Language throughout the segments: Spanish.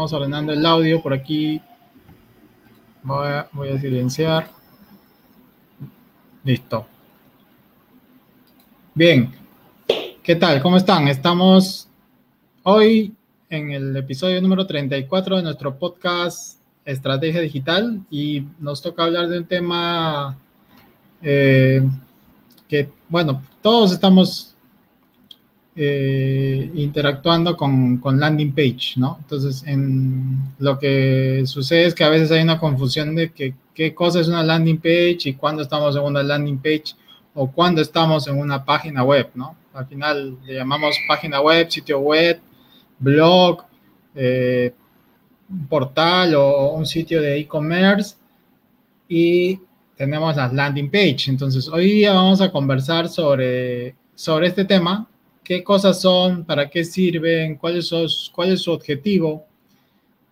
vamos ordenando el audio por aquí. Voy a, silenciar. Listo. Bien. ¿Qué tal? ¿Cómo están? Estamos hoy en el episodio número 34 de nuestro podcast Estrategia Digital y nos toca hablar de un tema eh, que, bueno, todos estamos eh, interactuando con, con, landing page, ¿no? Entonces, en, lo que sucede es que a veces hay una confusión de que, qué cosa es una landing page y cuándo estamos en una landing page o cuándo estamos en una página web, ¿no? Al final le llamamos página web, sitio web, blog, eh, portal o un sitio de e-commerce y tenemos las landing page. Entonces, hoy día vamos a conversar sobre, sobre este tema qué cosas son, para qué sirven, cuál es su, cuál es su objetivo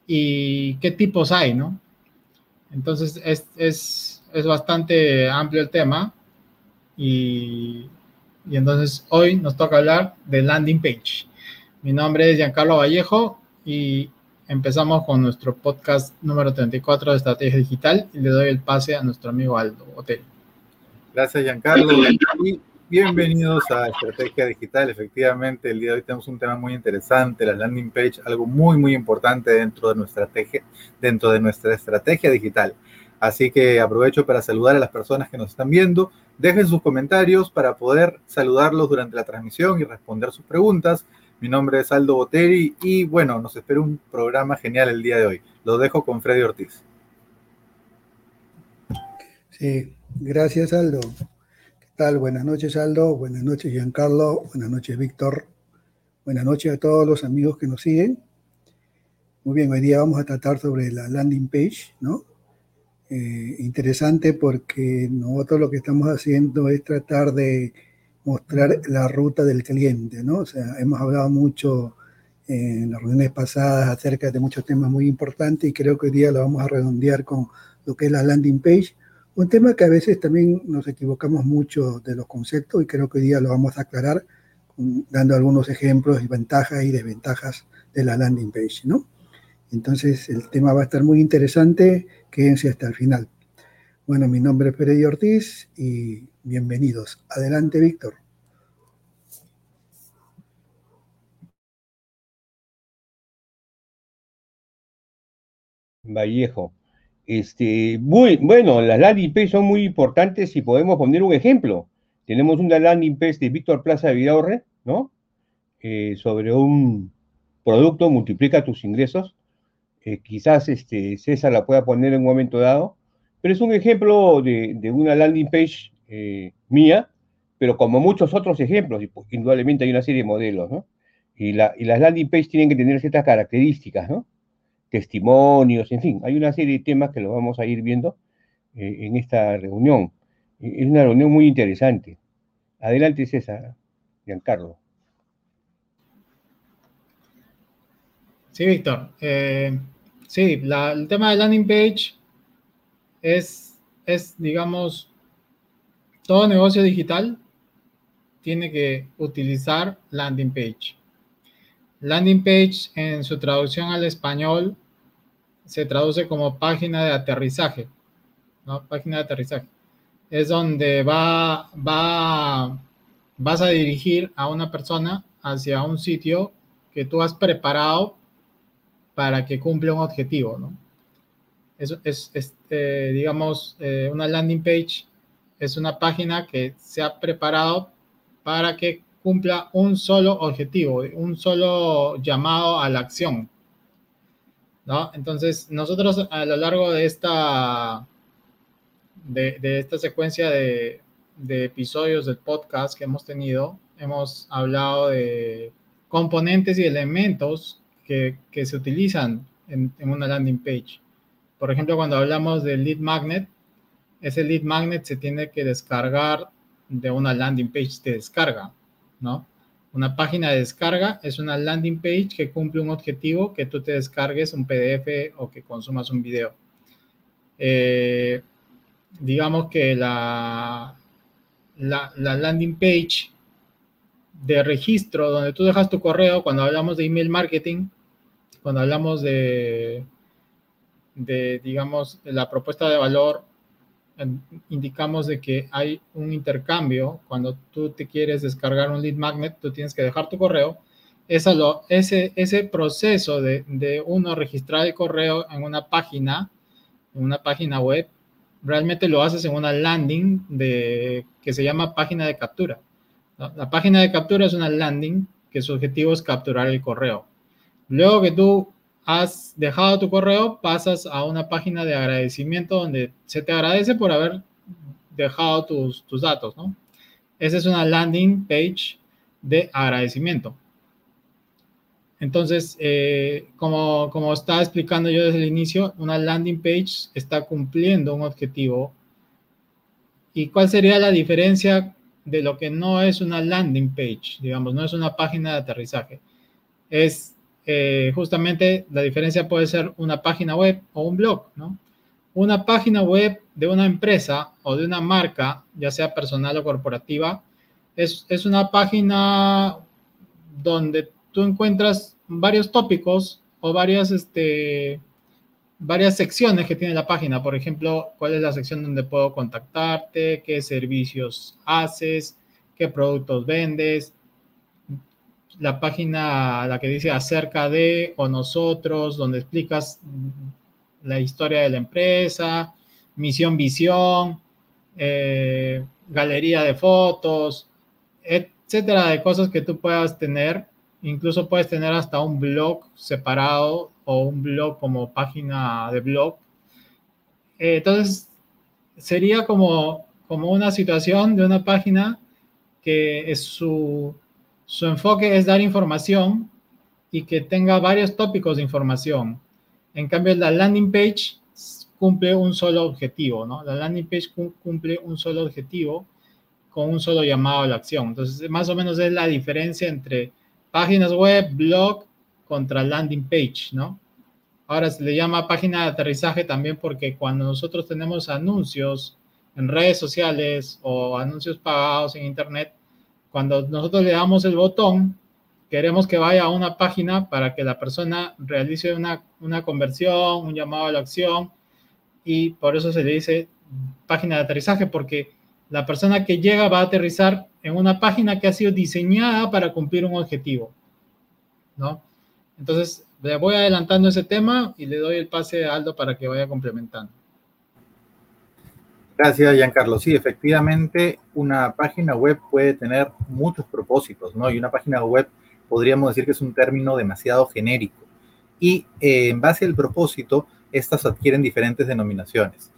y qué tipos hay, ¿no? Entonces es, es, es bastante amplio el tema y, y, entonces hoy nos toca hablar de landing page. Mi nombre es Giancarlo Vallejo y empezamos con nuestro podcast número 34 de Estrategia Digital y le doy el pase a nuestro amigo Aldo Hotel. Gracias Giancarlo. Bienvenidos a Estrategia Digital. Efectivamente, el día de hoy tenemos un tema muy interesante, la landing page, algo muy, muy importante dentro de nuestra estrategia, dentro de nuestra estrategia digital. Así que aprovecho para saludar a las personas que nos están viendo. Dejen sus comentarios para poder saludarlos durante la transmisión y responder sus preguntas. Mi nombre es Aldo Boteri y bueno, nos espera un programa genial el día de hoy. Lo dejo con Freddy Ortiz. Sí, gracias Aldo tal? Buenas noches, Aldo. Buenas noches, Giancarlo. Buenas noches, Víctor. Buenas noches a todos los amigos que nos siguen. Muy bien, hoy día vamos a tratar sobre la landing page, ¿no? Eh, interesante porque nosotros lo que estamos haciendo es tratar de mostrar la ruta del cliente, ¿no? O sea, hemos hablado mucho en las reuniones pasadas acerca de muchos temas muy importantes y creo que hoy día lo vamos a redondear con lo que es la landing page un tema que a veces también nos equivocamos mucho de los conceptos y creo que hoy día lo vamos a aclarar dando algunos ejemplos y ventajas y desventajas de la landing page, ¿no? Entonces el tema va a estar muy interesante, quédense hasta el final. Bueno, mi nombre es Freddy Ortiz y bienvenidos. Adelante, Víctor. Vallejo. Este, muy, bueno, las landing page son muy importantes y podemos poner un ejemplo. Tenemos una landing page de Víctor Plaza de Vidaurre, ¿no? Eh, sobre un producto, multiplica tus ingresos. Eh, quizás este, César la pueda poner en un momento dado, pero es un ejemplo de, una landing page eh, mía, pero como muchos otros ejemplos, pues, indudablemente hay una serie de modelos, ¿no? Y, y las landing page tienen que tener ciertas características, ¿no? Testimonios, en fin, hay una serie de temas que los vamos a ir viendo eh, en esta reunión. Es una reunión muy interesante. Adelante, César, Giancarlo. Sí, Víctor. Eh, sí, el tema de landing page es, es, digamos, todo negocio digital tiene que utilizar landing page. Landing page en su traducción al español se traduce como página de aterrizaje, ¿no? Página de aterrizaje. Es donde va, va, vas a dirigir a una persona hacia un sitio que tú has preparado para que cumpla un objetivo, ¿no? Es, es, eh, digamos, eh, una landing page es una página que se ha preparado para que cumpla un solo objetivo, un solo llamado a la acción. ¿no? Entonces, nosotros a lo largo de esta, de, esta secuencia de, episodios del podcast que hemos tenido, hemos hablado de componentes y elementos que, se utilizan en, una landing page. Por ejemplo, cuando hablamos del lead magnet, ese lead magnet se tiene que descargar de una landing page de descarga. ¿No? Una página de descarga es una landing page que cumple un objetivo que tú te descargues un PDF o que consumas un video. Eh, digamos que la, la, landing page de registro donde tú dejas tu correo cuando hablamos de email marketing, cuando hablamos de, de digamos, la propuesta de valor, indicamos de que hay un intercambio. Cuando tú te quieres descargar un lead magnet, tú tienes que dejar tu correo. Esa lo, ese, ese proceso de, de uno registrar el correo en una página, en una página web, realmente lo haces en una landing de, que se llama página de captura. La página de captura es una landing que su objetivo es capturar el correo. Luego que tú has dejado tu correo, pasas a una página de agradecimiento donde se te agradece por haber dejado tus, tus datos, ¿no? Esa es una landing page de agradecimiento. Entonces, eh, como, como estaba explicando yo desde el inicio, una landing page está cumpliendo un objetivo. ¿Y cuál sería la diferencia de lo que no es una landing page? Digamos, no es una página de aterrizaje. Es eh, justamente la diferencia puede ser una página web o un blog, ¿no? Una página web de una empresa o de una marca, ya sea personal o corporativa, es, es una página donde tú encuentras varios tópicos o varias, este, varias secciones que tiene la página. Por ejemplo, cuál es la sección donde puedo contactarte, qué servicios haces, qué productos vendes. La página, la que dice acerca de o nosotros, donde explicas la historia de la empresa, misión, visión, eh, galería de fotos, etcétera, de cosas que tú puedas tener Incluso puedes tener hasta un blog separado o un blog como página de blog. Eh, entonces, sería como, como una situación de una página que es su, su enfoque es dar información y que tenga varios tópicos de información. En cambio, la landing page cumple un solo objetivo, ¿no? La landing page cumple un solo objetivo con un solo llamado a la acción. Entonces, más o menos es la diferencia entre páginas web, blog contra landing page, ¿no? Ahora se le llama página de aterrizaje también porque cuando nosotros tenemos anuncios en redes sociales o anuncios pagados en internet, cuando nosotros le damos el botón, queremos que vaya a una página para que la persona realice una, una conversión, un llamado a la acción, y por eso se le dice página de aterrizaje, porque la persona que llega va a aterrizar en una página que ha sido diseñada para cumplir un objetivo, ¿no? Entonces, le voy adelantando ese tema y le doy el pase a Aldo para que vaya complementando. Gracias, Giancarlo. Sí, efectivamente, una página web puede tener muchos propósitos, ¿no? Y una página web podríamos decir que es un término demasiado genérico. Y eh, en base al propósito, estas adquieren diferentes denominaciones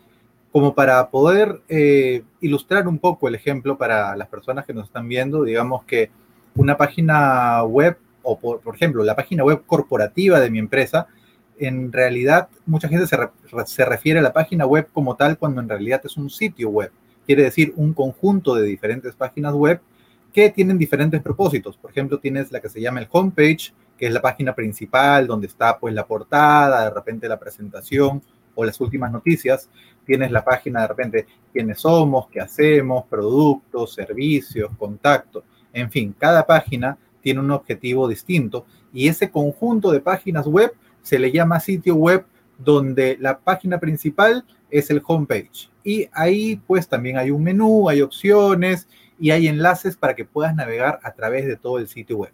como para poder eh, ilustrar un poco el ejemplo para las personas que nos están viendo, digamos que una página web, o por, ejemplo, la página web corporativa de mi empresa, en realidad mucha gente se, refiere a la página web como tal cuando en realidad es un sitio web. Quiere decir un conjunto de diferentes páginas web que tienen diferentes propósitos. Por ejemplo, tienes la que se llama el homepage, que es la página principal donde está pues la portada, de repente la presentación o las últimas noticias tienes la página de repente quiénes somos, qué hacemos, productos, servicios, contactos, en fin, cada página tiene un objetivo distinto y ese conjunto de páginas web se le llama sitio web donde la página principal es el homepage y ahí pues también hay un menú, hay opciones y hay enlaces para que puedas navegar a través de todo el sitio web.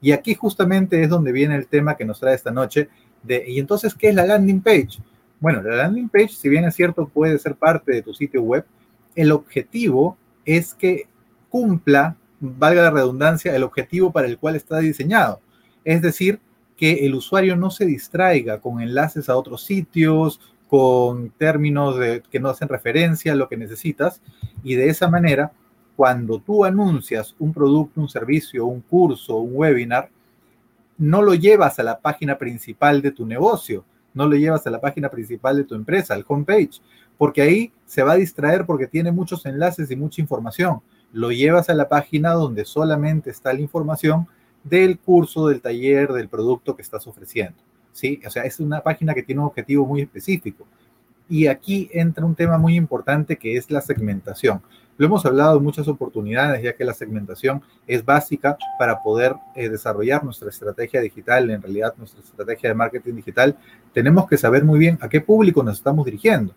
Y aquí justamente es donde viene el tema que nos trae esta noche de, y entonces, ¿qué es la landing page? Bueno, la landing page, si bien es cierto, puede ser parte de tu sitio web, el objetivo es que cumpla, valga la redundancia, el objetivo para el cual está diseñado. Es decir, que el usuario no se distraiga con enlaces a otros sitios, con términos de, que no hacen referencia a lo que necesitas, y de esa manera, cuando tú anuncias un producto, un servicio, un curso, un webinar, no lo llevas a la página principal de tu negocio, no lo llevas a la página principal de tu empresa, al homepage, porque ahí se va a distraer porque tiene muchos enlaces y mucha información. Lo llevas a la página donde solamente está la información del curso, del taller, del producto que estás ofreciendo. ¿sí? O sea, es una página que tiene un objetivo muy específico. Y aquí entra un tema muy importante que es la segmentación. Lo hemos hablado en muchas oportunidades, ya que la segmentación es básica para poder eh, desarrollar nuestra estrategia digital, en realidad nuestra estrategia de marketing digital. Tenemos que saber muy bien a qué público nos estamos dirigiendo.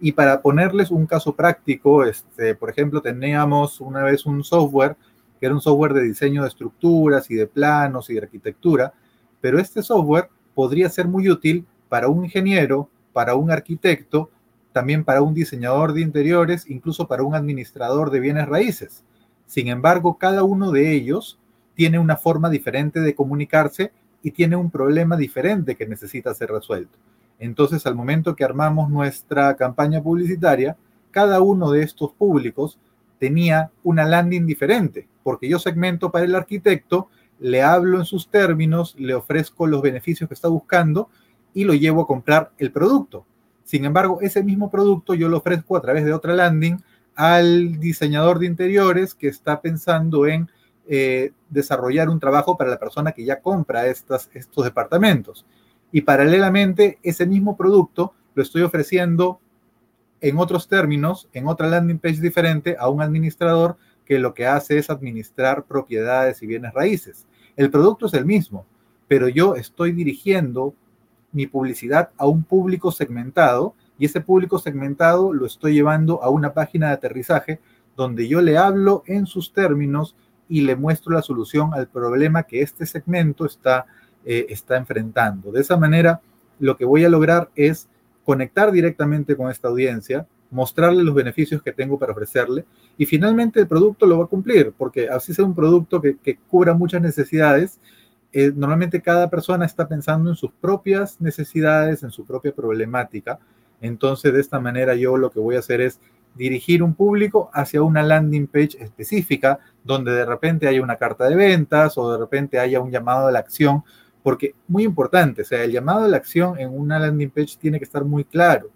Y para ponerles un caso práctico, este, por ejemplo, teníamos una vez un software que era un software de diseño de estructuras y de planos y de arquitectura, pero este software podría ser muy útil para un ingeniero, para un arquitecto, también para un diseñador de interiores, incluso para un administrador de bienes raíces. Sin embargo, cada uno de ellos tiene una forma diferente de comunicarse y tiene un problema diferente que necesita ser resuelto. Entonces, al momento que armamos nuestra campaña publicitaria, cada uno de estos públicos tenía una landing diferente, porque yo segmento para el arquitecto, le hablo en sus términos, le ofrezco los beneficios que está buscando y lo llevo a comprar el producto. Sin embargo, ese mismo producto yo lo ofrezco a través de otra landing al diseñador de interiores que está pensando en eh, desarrollar un trabajo para la persona que ya compra estas, estos departamentos. Y paralelamente, ese mismo producto lo estoy ofreciendo en otros términos, en otra landing page diferente, a un administrador que lo que hace es administrar propiedades y bienes raíces. El producto es el mismo, pero yo estoy dirigiendo mi publicidad a un público segmentado y ese público segmentado lo estoy llevando a una página de aterrizaje donde yo le hablo en sus términos y le muestro la solución al problema que este segmento está, eh, está enfrentando. De esa manera, lo que voy a lograr es conectar directamente con esta audiencia, mostrarle los beneficios que tengo para ofrecerle y finalmente el producto lo va a cumplir, porque así sea un producto que, cubra muchas necesidades, eh, normalmente cada persona está pensando en sus propias necesidades, en su propia problemática. Entonces, de esta manera yo lo que voy a hacer es dirigir un público hacia una landing page específica donde de repente haya una carta de ventas o de repente haya un llamado a la acción, porque muy importante, o sea, el llamado a la acción en una landing page tiene que estar muy claro.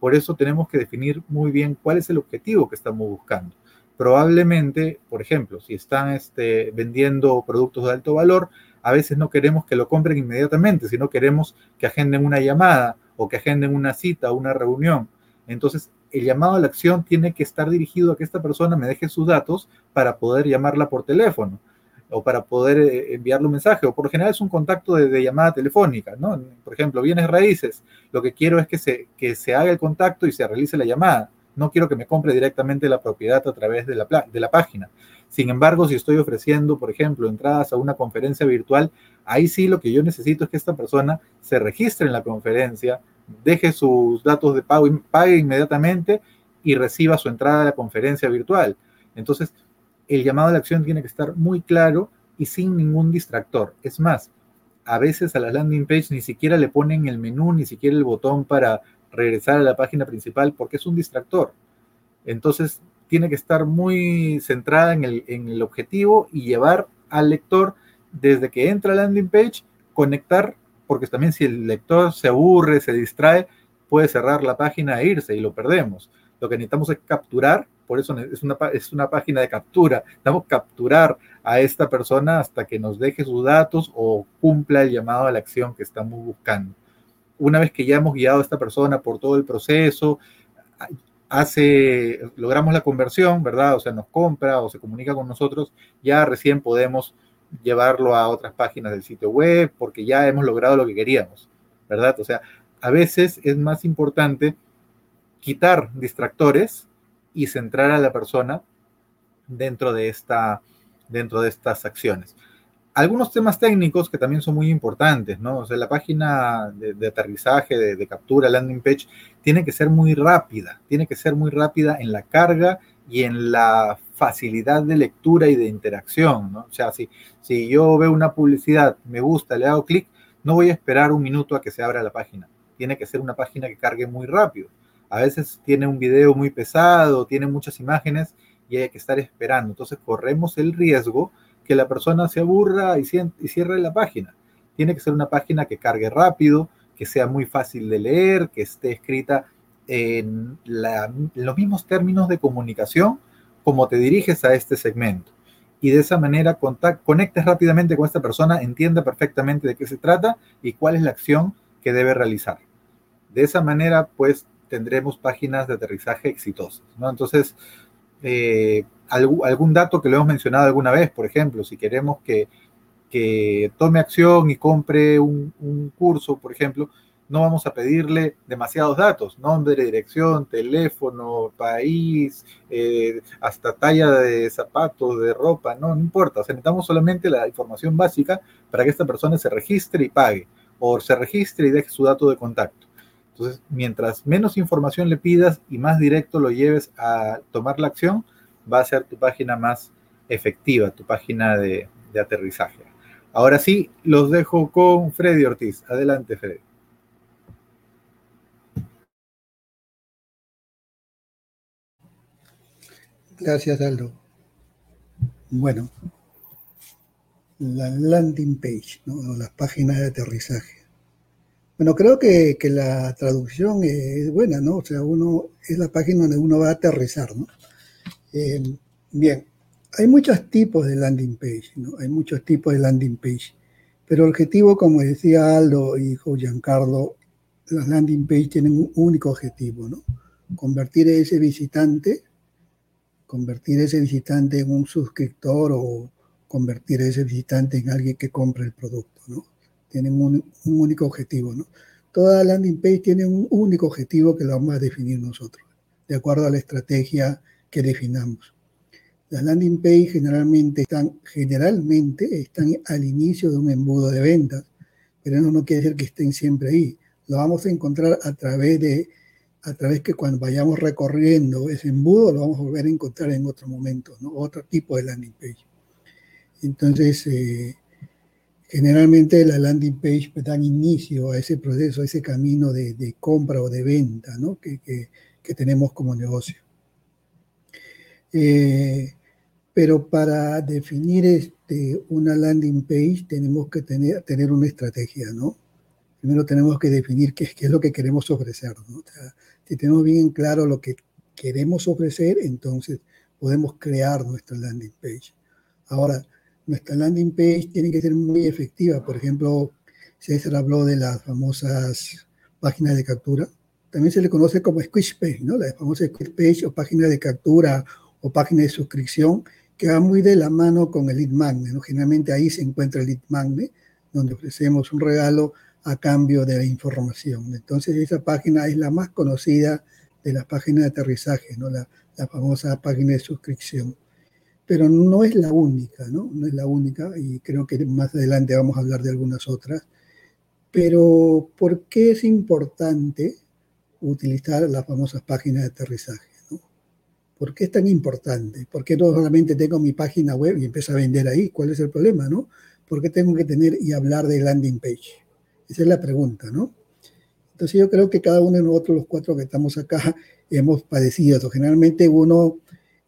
Por eso tenemos que definir muy bien cuál es el objetivo que estamos buscando. Probablemente, por ejemplo, si están este, vendiendo productos de alto valor, a veces no queremos que lo compren inmediatamente, sino queremos que agenden una llamada o que agenden una cita o una reunión. Entonces, el llamado a la acción tiene que estar dirigido a que esta persona me deje sus datos para poder llamarla por teléfono o para poder eh, enviarle un mensaje, o por lo general es un contacto de, llamada telefónica, ¿no? Por ejemplo, bienes raíces, lo que quiero es que se, que se haga el contacto y se realice la llamada. No quiero que me compre directamente la propiedad a través de la, de la página. Sin embargo, si estoy ofreciendo, por ejemplo, entradas a una conferencia virtual, ahí sí lo que yo necesito es que esta persona se registre en la conferencia, deje sus datos de pago, pague inmediatamente y reciba su entrada a la conferencia virtual. Entonces, el llamado a la acción tiene que estar muy claro y sin ningún distractor. Es más, a veces a la landing page ni siquiera le ponen el menú, ni siquiera el botón para regresar a la página principal porque es un distractor. Entonces, tiene que estar muy centrada en el, objetivo y llevar al lector desde que entra a la landing page, conectar, porque también si el lector se aburre, se distrae, puede cerrar la página e irse y lo perdemos. Lo que necesitamos es capturar, por eso es una, es una página de captura, necesitamos capturar a esta persona hasta que nos deje sus datos o cumpla el llamado a la acción que estamos buscando. Una vez que ya hemos guiado a esta persona por todo el proceso, hace, logramos la conversión, ¿verdad? O sea, nos compra o se comunica con nosotros, ya recién podemos llevarlo a otras páginas del sitio web porque ya hemos logrado lo que queríamos, ¿verdad? O sea, a veces es más importante quitar distractores y centrar a la persona dentro de, esta, dentro de estas acciones algunos temas técnicos que también son muy importantes, ¿no? O sea, la página de, aterrizaje, de, captura, landing page, tiene que ser muy rápida, tiene que ser muy rápida en la carga y en la facilidad de lectura y de interacción, ¿no? O sea, si, si yo veo una publicidad, me gusta, le hago clic, no voy a esperar un minuto a que se abra la página. Tiene que ser una página que cargue muy rápido. A veces tiene un video muy pesado, tiene muchas imágenes y hay que estar esperando. Entonces corremos el riesgo que la persona se aburra y, cierre la página. Tiene que ser una página que cargue rápido, que sea muy fácil de leer, que esté escrita en, los mismos términos de comunicación como te diriges a este segmento. Y de esa manera conectes rápidamente con esta persona, entienda perfectamente de qué se trata y cuál es la acción que debe realizar. De esa manera, pues tendremos páginas de aterrizaje exitosas. ¿no? Entonces, eh, algún, dato que lo hemos mencionado alguna vez, por ejemplo, si queremos que, tome acción y compre un, curso, por ejemplo, no vamos a pedirle demasiados datos, nombre, dirección, teléfono, país, eh, hasta talla de zapatos, de ropa, no, no importa, o necesitamos solamente la información básica para que esta persona se registre y pague, o se registre y deje su dato de contacto. Entonces, mientras menos información le pidas y más directo lo lleves a tomar la acción, va a ser tu página más efectiva, tu página de, aterrizaje. Ahora sí, los dejo con Freddy Ortiz. Adelante, Freddy. Gracias, Aldo. Bueno, la landing page, ¿no? las páginas de aterrizaje. Bueno, creo que, la traducción es buena, ¿no? O sea, uno es la página donde uno va a aterrizar, ¿no? Eh, bien, hay muchos tipos de landing page, ¿no? Hay muchos tipos de landing page, pero el objetivo, como decía Aldo y Giancarlo, las landing page tienen un único objetivo, ¿no? Convertir a ese visitante, convertir a ese visitante en un suscriptor o convertir a ese visitante en alguien que compre el producto, ¿no? Tienen un, único objetivo, ¿no? Toda landing page tiene un único objetivo que lo vamos a definir nosotros, de acuerdo a la estrategia que definamos. Las landing page generalmente están, generalmente están al inicio de un embudo de ventas, pero eso no quiere decir que estén siempre ahí. Lo vamos a encontrar a través de, a través que cuando vayamos recorriendo ese embudo, lo vamos a volver a encontrar en otro momento, ¿no? Otro tipo de landing page. Entonces, eh, generalmente la landing page pues, dan inicio a ese proceso, a ese camino de, compra o de venta ¿no? que, tenemos como negocio. Eh, pero para definir este, una landing page tenemos que tener, tener una estrategia, ¿no? Primero tenemos que definir qué, qué es lo que queremos ofrecer, ¿no? si tenemos bien claro lo que queremos ofrecer, entonces podemos crear nuestra landing page. Ahora, nuestra landing page tiene que ser muy efectiva. Por ejemplo, César habló de las famosas páginas de captura. También se le conoce como squish page, ¿no? La famosa squish page o página de captura o página de suscripción que va muy de la mano con el lead magnet, ¿no? Generalmente ahí se encuentra el lead magnet, donde ofrecemos un regalo a cambio de la información. Entonces esa página es la más conocida de las páginas de aterrizaje, ¿no? La, la famosa página de suscripción pero no es la única, ¿no? No es la única y creo que más adelante vamos a hablar de algunas otras. Pero ¿por qué es importante utilizar las famosas páginas de aterrizaje? ¿no? ¿Por qué es tan importante? ¿Por qué no solamente tengo mi página web y empiezo a vender ahí? ¿Cuál es el problema, no? ¿Por qué tengo que tener y hablar de landing page? Esa es la pregunta, ¿no? Entonces yo creo que cada uno de nosotros, los cuatro que estamos acá, hemos padecido eso. Generalmente uno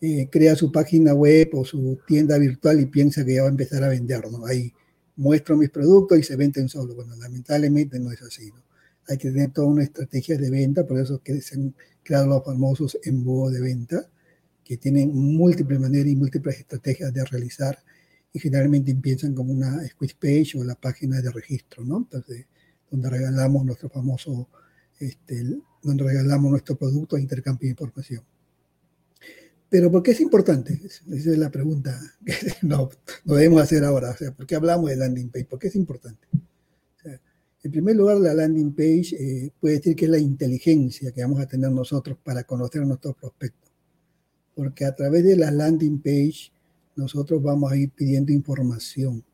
eh, crea su página web o su tienda virtual y piensa que ya va a empezar a vender, ¿no? Ahí muestro mis productos y se venden solo. Bueno, lamentablemente no es así, ¿no? Hay que tener toda una estrategia de venta, por eso que se han creado los famosos embudos de venta, que tienen múltiples maneras y múltiples estrategias de realizar y generalmente empiezan como una squeeze page o la página de registro, ¿no? Entonces, donde regalamos nuestro famoso, este, donde regalamos nuestro producto a intercambio de información. Pero ¿por qué es importante? Esa es la pregunta que no, debemos hacer ahora. O sea, ¿por qué hablamos de landing page? ¿Por qué es importante? en primer lugar, la landing page eh, puede decir que es la inteligencia que vamos a tener nosotros para conocer a nuestros prospectos. Porque a través de la landing page nosotros vamos a ir pidiendo información.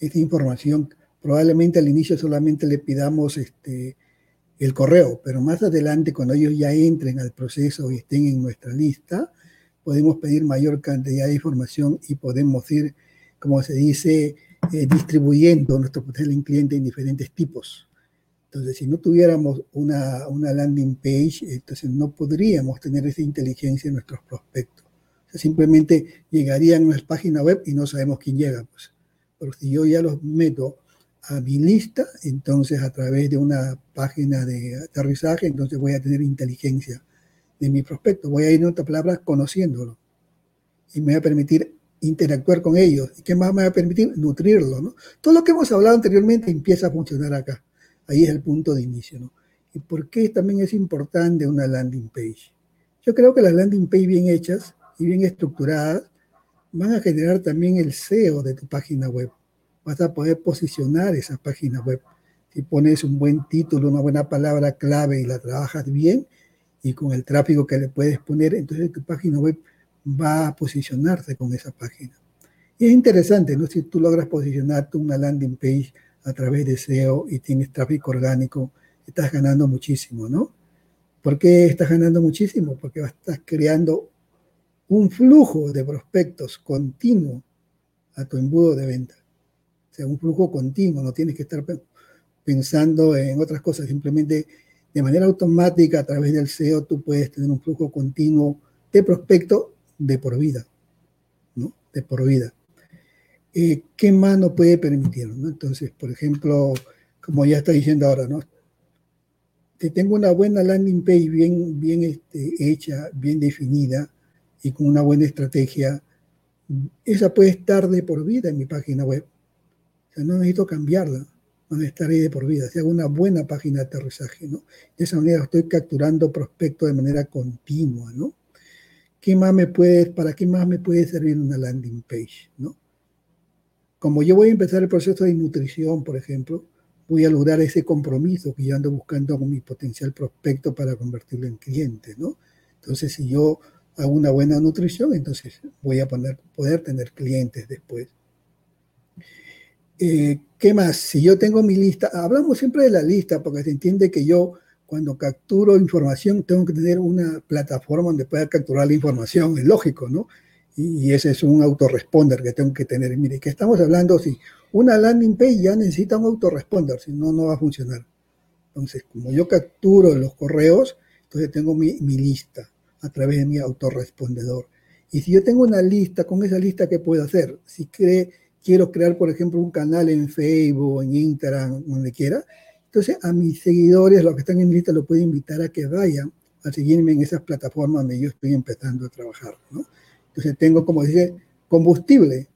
Esta información probablemente al inicio solamente le pidamos este, el correo, pero más adelante cuando ellos ya entren al proceso y estén en nuestra lista, podemos pedir mayor cantidad de información y podemos ir, como se dice, eh, distribuyendo nuestro potencial en cliente en diferentes tipos. Entonces, si no tuviéramos una, una, landing page, entonces no podríamos tener esa inteligencia en nuestros prospectos. O sea, simplemente llegarían a nuestra página web y no sabemos quién llega. Pues. Pero si yo ya los meto a mi lista, entonces a través de una página de aterrizaje, entonces voy a tener inteligencia de mi prospecto. Voy a ir, en otras palabras, conociéndolo. Y me va a permitir interactuar con ellos. ¿Y qué más me va a permitir? Nutrirlo, ¿no? Todo lo que hemos hablado anteriormente empieza a funcionar acá. Ahí es el punto de inicio. ¿Y por qué también es importante una landing page? Yo creo que las landing page bien hechas y bien estructuradas, van a generar también el SEO de tu página web. Vas a poder posicionar esa página web. Si pones un buen título, una buena palabra clave y la trabajas bien, y con el tráfico que le puedes poner, entonces tu página web va a posicionarse con esa página. Y es interesante, ¿no? Si tú logras posicionarte una landing page a través de SEO y tienes tráfico orgánico, estás ganando muchísimo, ¿no? ¿Por qué estás ganando muchísimo? Porque estás creando un flujo de prospectos continuo a tu embudo de venta. O sea, un flujo continuo, no tienes que estar pensando en otras cosas, simplemente de manera automática a través del SEO tú puedes tener un flujo continuo de prospecto de por vida, ¿no? De por vida. Eh, ¿Qué más no puede permitir? Entonces, por ejemplo, como ya está diciendo ahora, ¿no? Si tengo una buena landing page bien, bien este, hecha, bien definida y con una buena estrategia, esa puede estar de por vida en mi página web. No necesito cambiarla van a estar ahí de por vida. Si hago una buena página de aterrizaje, ¿no? De esa manera estoy capturando prospectos de manera continua, ¿no? ¿Qué más me puede, ¿Para qué más me puede servir una landing page, ¿no? Como yo voy a empezar el proceso de nutrición, por ejemplo, voy a lograr ese compromiso que yo ando buscando con mi potencial prospecto para convertirlo en cliente, ¿no? Entonces, si yo hago una buena nutrición, entonces voy a poder tener clientes después. Eh, ¿Qué más? Si yo tengo mi lista, hablamos siempre de la lista porque se entiende que yo cuando capturo información tengo que tener una plataforma donde pueda capturar la información, es lógico, ¿no? Y, ese es un autoresponder que tengo que tener. Mire, que estamos hablando, si una landing page ya necesita un autoresponder, si no, no va a funcionar. Entonces, como yo capturo los correos, entonces tengo mi, mi lista a través de mi autorrespondedor. Y si yo tengo una lista, con esa lista, ¿qué puedo hacer? Si cree quiero crear, por ejemplo, un canal en Facebook, en Instagram, donde quiera, entonces a mis seguidores, los que están en mi lista, lo puedo invitar a que vayan a seguirme en esas plataformas donde yo estoy empezando a trabajar, ¿no? Entonces tengo, como dice, combustible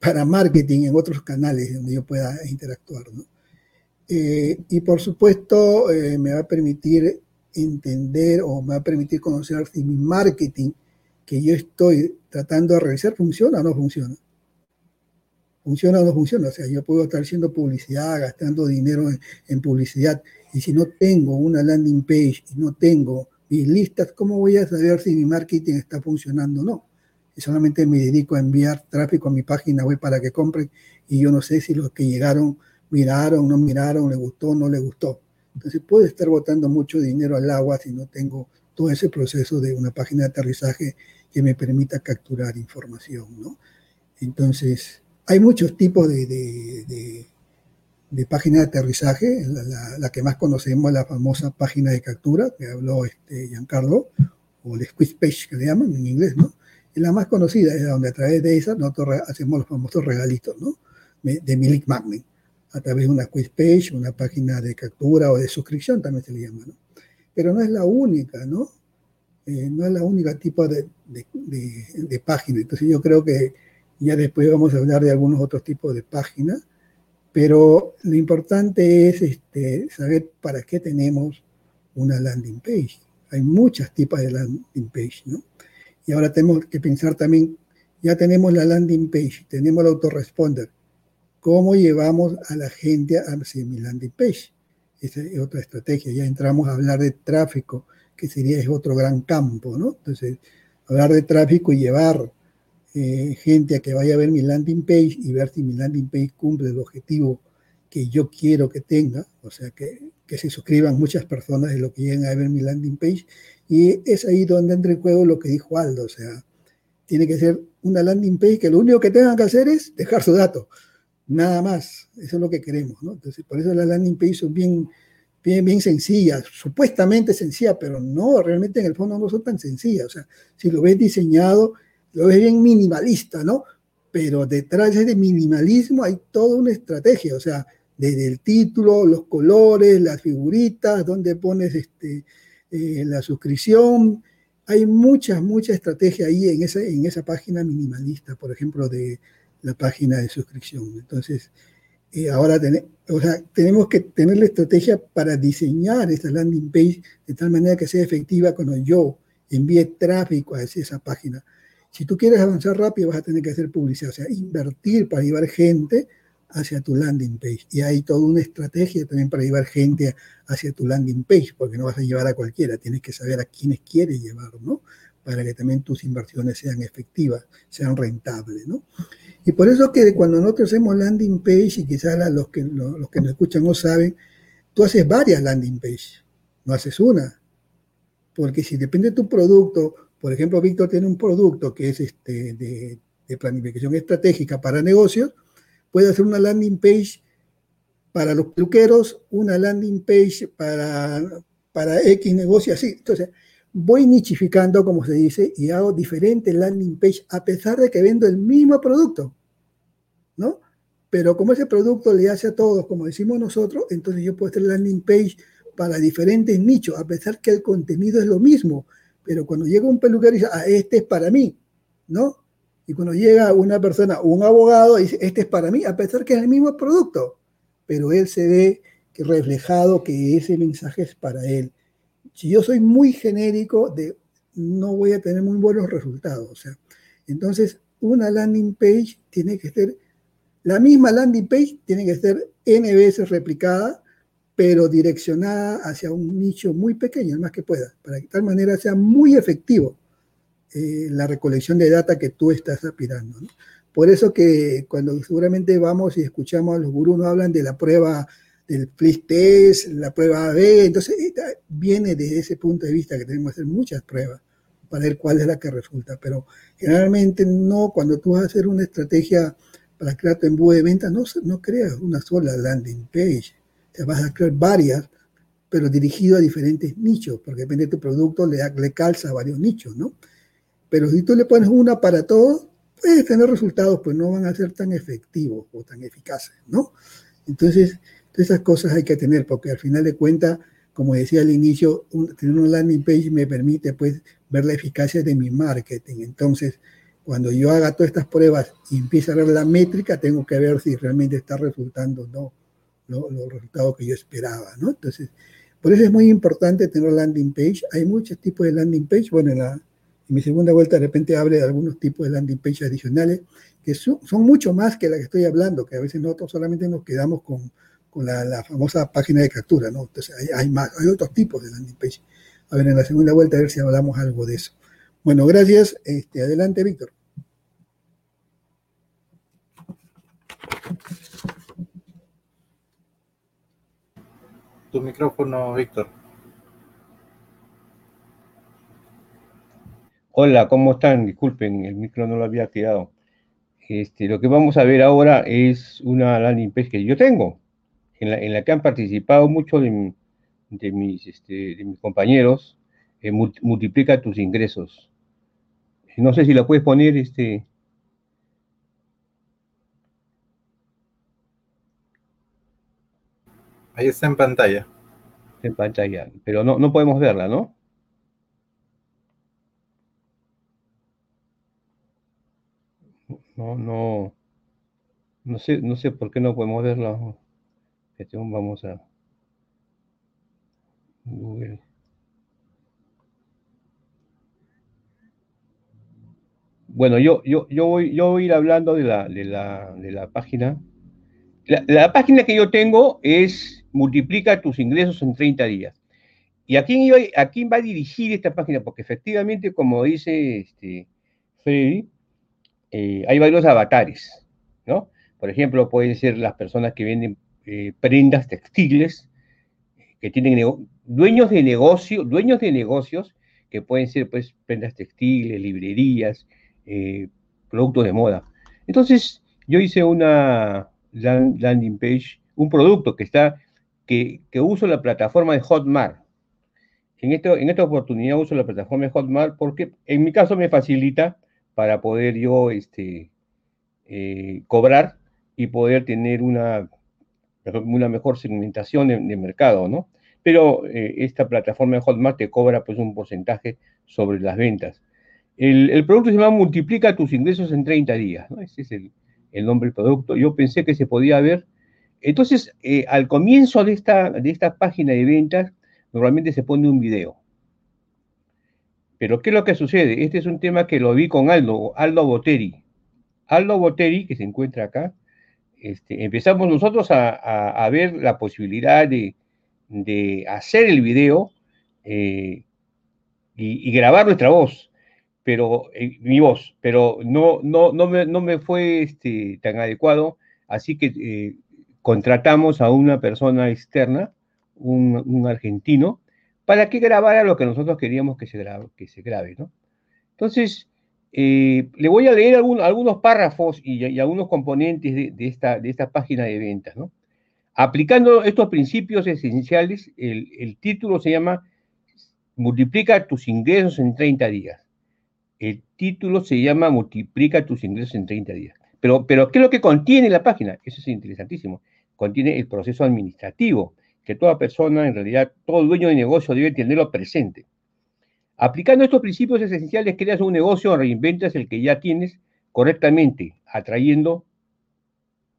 para marketing en otros canales donde yo pueda interactuar, ¿no? Eh, y por supuesto, eh, me va a permitir entender o me va a permitir conocer si mi marketing que yo estoy tratando de realizar funciona o no funciona funciona o no funciona. O sea, yo puedo estar haciendo publicidad, gastando dinero en, publicidad, y si no tengo una landing page y no tengo mis listas, ¿cómo voy a saber si mi marketing está funcionando o no? Y solamente me dedico a enviar tráfico a mi página web para que compren y yo no sé si los que llegaron miraron, no miraron, le gustó, no le gustó. Entonces puedo estar botando mucho dinero al agua si no tengo todo ese proceso de una página de aterrizaje que me permita capturar información, ¿no? Entonces, hay muchos tipos de, de, de, páginas de aterrizaje. La, que más conocemos es la famosa página de captura que habló este Giancarlo, o el squeeze page que le llaman en inglés, ¿no? Es la más conocida, es donde a través de esa nosotros hacemos los famosos regalitos, ¿no? De Milik Magnet, a través de una quiz page, una página de captura o de suscripción también se le llama, ¿no? Pero no es la única, ¿no? Eh, no es la única tipo de, de, de, página. Entonces yo creo que ya después vamos a hablar de algunos otros tipos de páginas, pero lo importante es este, saber para qué tenemos una landing page. Hay muchas tipos de landing page, ¿no? Y ahora tenemos que pensar también, ya tenemos la landing page, tenemos el autoresponder. ¿Cómo llevamos a la gente a mi landing page? Esa es otra estrategia. Ya entramos a hablar de tráfico, que sería es otro gran campo, ¿no? Entonces, hablar de tráfico y llevar eh, gente a que vaya a ver mi landing page y ver si mi landing page cumple el objetivo que yo quiero que tenga, o sea, que, que se suscriban muchas personas de lo que lleguen a ver mi landing page. Y es ahí donde entra en juego lo que dijo Aldo, o sea, tiene que ser una landing page que lo único que tengan que hacer es dejar su dato, nada más, eso es lo que queremos, ¿no? Entonces, por eso las landing page son bien, bien, bien sencillas, supuestamente sencillas, pero no, realmente en el fondo no son tan sencillas, o sea, si lo ves diseñado, lo ves bien minimalista, ¿no? Pero detrás de ese minimalismo hay toda una estrategia, o sea, desde el título, los colores, las figuritas, donde pones este, eh, la suscripción. Hay mucha, mucha estrategia ahí en esa, en esa página minimalista, por ejemplo, de la página de suscripción. Entonces, eh, ahora o sea, tenemos que tener la estrategia para diseñar esa landing page de tal manera que sea efectiva cuando yo envíe tráfico a esa página Si tú quieres avanzar rápido, vas a tener que hacer publicidad, o sea, invertir para llevar gente hacia tu landing page. Y hay toda una estrategia también para llevar gente hacia tu landing page, porque no vas a llevar a cualquiera, tienes que saber a quiénes quieres llevar, ¿no? Para que también tus inversiones sean efectivas, sean rentables, ¿no? Y por eso que cuando nosotros hacemos landing page, y quizás los que, los que nos escuchan no saben, tú haces varias landing page, no haces una. Porque si depende de tu producto, por ejemplo, Víctor tiene un producto que es este de, de planificación estratégica para negocios, puede hacer una landing page para los peluqueros, una landing page para, para X negocio, así. Entonces, voy nichificando, como se dice, y hago diferentes landing page a pesar de que vendo el mismo producto, ¿no? Pero como ese producto le hace a todos, como decimos nosotros, entonces yo puedo hacer landing page para diferentes nichos, a pesar que el contenido es lo mismo. Pero cuando llega un peluquero y dice, ah, este es para mí, ¿no? Y cuando llega una persona, un abogado, dice, este es para mí, a pesar que es el mismo producto, pero él se ve reflejado que ese mensaje es para él. Si yo soy muy genérico, no voy a tener muy buenos resultados. O sea, entonces, una landing page tiene que ser, la misma landing page tiene que ser N veces replicada, pero direccionada hacia un nicho muy pequeño, el más que pueda, para que de tal manera sea muy efectivo eh, la recolección de data que tú estás aspirando. Por eso que cuando seguramente vamos y escuchamos a los gurús, no hablan de la prueba del Flip Test, la prueba AB, entonces viene desde ese punto de vista que tenemos que hacer muchas pruebas para ver cuál es la que resulta, pero generalmente no, cuando tú vas a hacer una estrategia para crear tu embudo de venta, no, no creas una sola landing page, te vas a crear varias, pero dirigido a diferentes nichos, porque depende de tu producto, le, le calza a varios nichos, ¿no? Pero si tú le pones una para todos, puedes tener resultados, pues no van a ser tan efectivos o tan eficaces, ¿no? Entonces, esas cosas hay que tener, porque al final de cuentas, como decía al inicio, tener un landing page me permite pues ver la eficacia de mi marketing. Entonces, cuando yo haga todas estas pruebas y empiece a ver la métrica, tengo que ver si realmente está resultando o no los resultados que yo esperaba, ¿no? Entonces, por eso es muy importante tener landing page. Hay muchos tipos de landing page. Bueno, en la, mi segunda vuelta de repente hable de algunos tipos de landing page adicionales que son, mucho más que la que estoy hablando, que a veces nosotros solamente nos quedamos con, con la, famosa página de captura, ¿no? Entonces hay, hay, más, hay otros tipos de landing page. A ver, en la segunda vuelta a ver si hablamos algo de eso. Bueno, gracias. Este, adelante, Víctor. Tu micrófono, Víctor. Hola, ¿cómo están? Disculpen, el micro no lo había tirado. Este, lo que vamos a ver ahora es una landing page que yo tengo, en la, que han participado muchos de, mis, este, mis compañeros. Eh, multiplica tus ingresos. No sé si la puedes poner, este. Ahí está en pantalla. En pantalla, pero no, no podemos verla, ¿no? No, no, no sé, no sé por qué no podemos verla. Vamos a Google. Bueno, yo, yo, yo, voy, yo voy a ir hablando de la, de la, de la página. La, la, página que yo tengo es multiplica tus ingresos en 30 días. ¿Y a quién, a quién va a dirigir esta página? Porque efectivamente, como dice este, Freddy, eh, hay varios avatares, ¿no? Por ejemplo, pueden ser las personas que venden eh, prendas textiles, que tienen dueños de negocio, dueños de negocios, que pueden ser pues prendas textiles, librerías, eh, productos de moda. Entonces, yo hice una landing page, un producto que está, que, uso la plataforma de Hotmart. En, esta oportunidad uso la plataforma de Hotmart porque en mi caso me facilita para poder yo este, eh, cobrar y poder tener una, una mejor segmentación de, mercado, ¿no? Pero eh, esta plataforma de Hotmart te cobra pues un porcentaje sobre las ventas. El, producto se llama Multiplica tus ingresos en 30 días. Ese es el, nombre del producto. Yo pensé que se podía ver. Entonces, eh, al comienzo de esta, de esta página de ventas, normalmente se pone un video Pero ¿qué es lo que sucede? Este es un tema que lo vi con Aldo, Aldo Boteri. Aldo Boteri, que se encuentra acá, este, empezamos nosotros a, ver la posibilidad de, hacer el video eh, y, grabar nuestra voz, pero eh, mi voz, pero no, no, no, me, no me fue este, tan adecuado, así que eh, contratamos a una persona externa, un, argentino, para que grabara lo que nosotros queríamos que se grabe, ¿no? Entonces, eh, le voy a leer algunos párrafos y, algunos componentes de, esta, página de ventas. ¿no? Aplicando estos principios esenciales, el, título se llama Multiplica tus ingresos en 30 días. El título se llama Multiplica tus ingresos en 30 días. Pero, ¿qué es lo que contiene la página? Eso es interesantísimo. Contiene el proceso administrativo, que toda persona, en realidad, todo dueño de negocio debe tenerlo presente. Aplicando estos principios esenciales, creas un negocio o reinventas el que ya tienes correctamente, atrayendo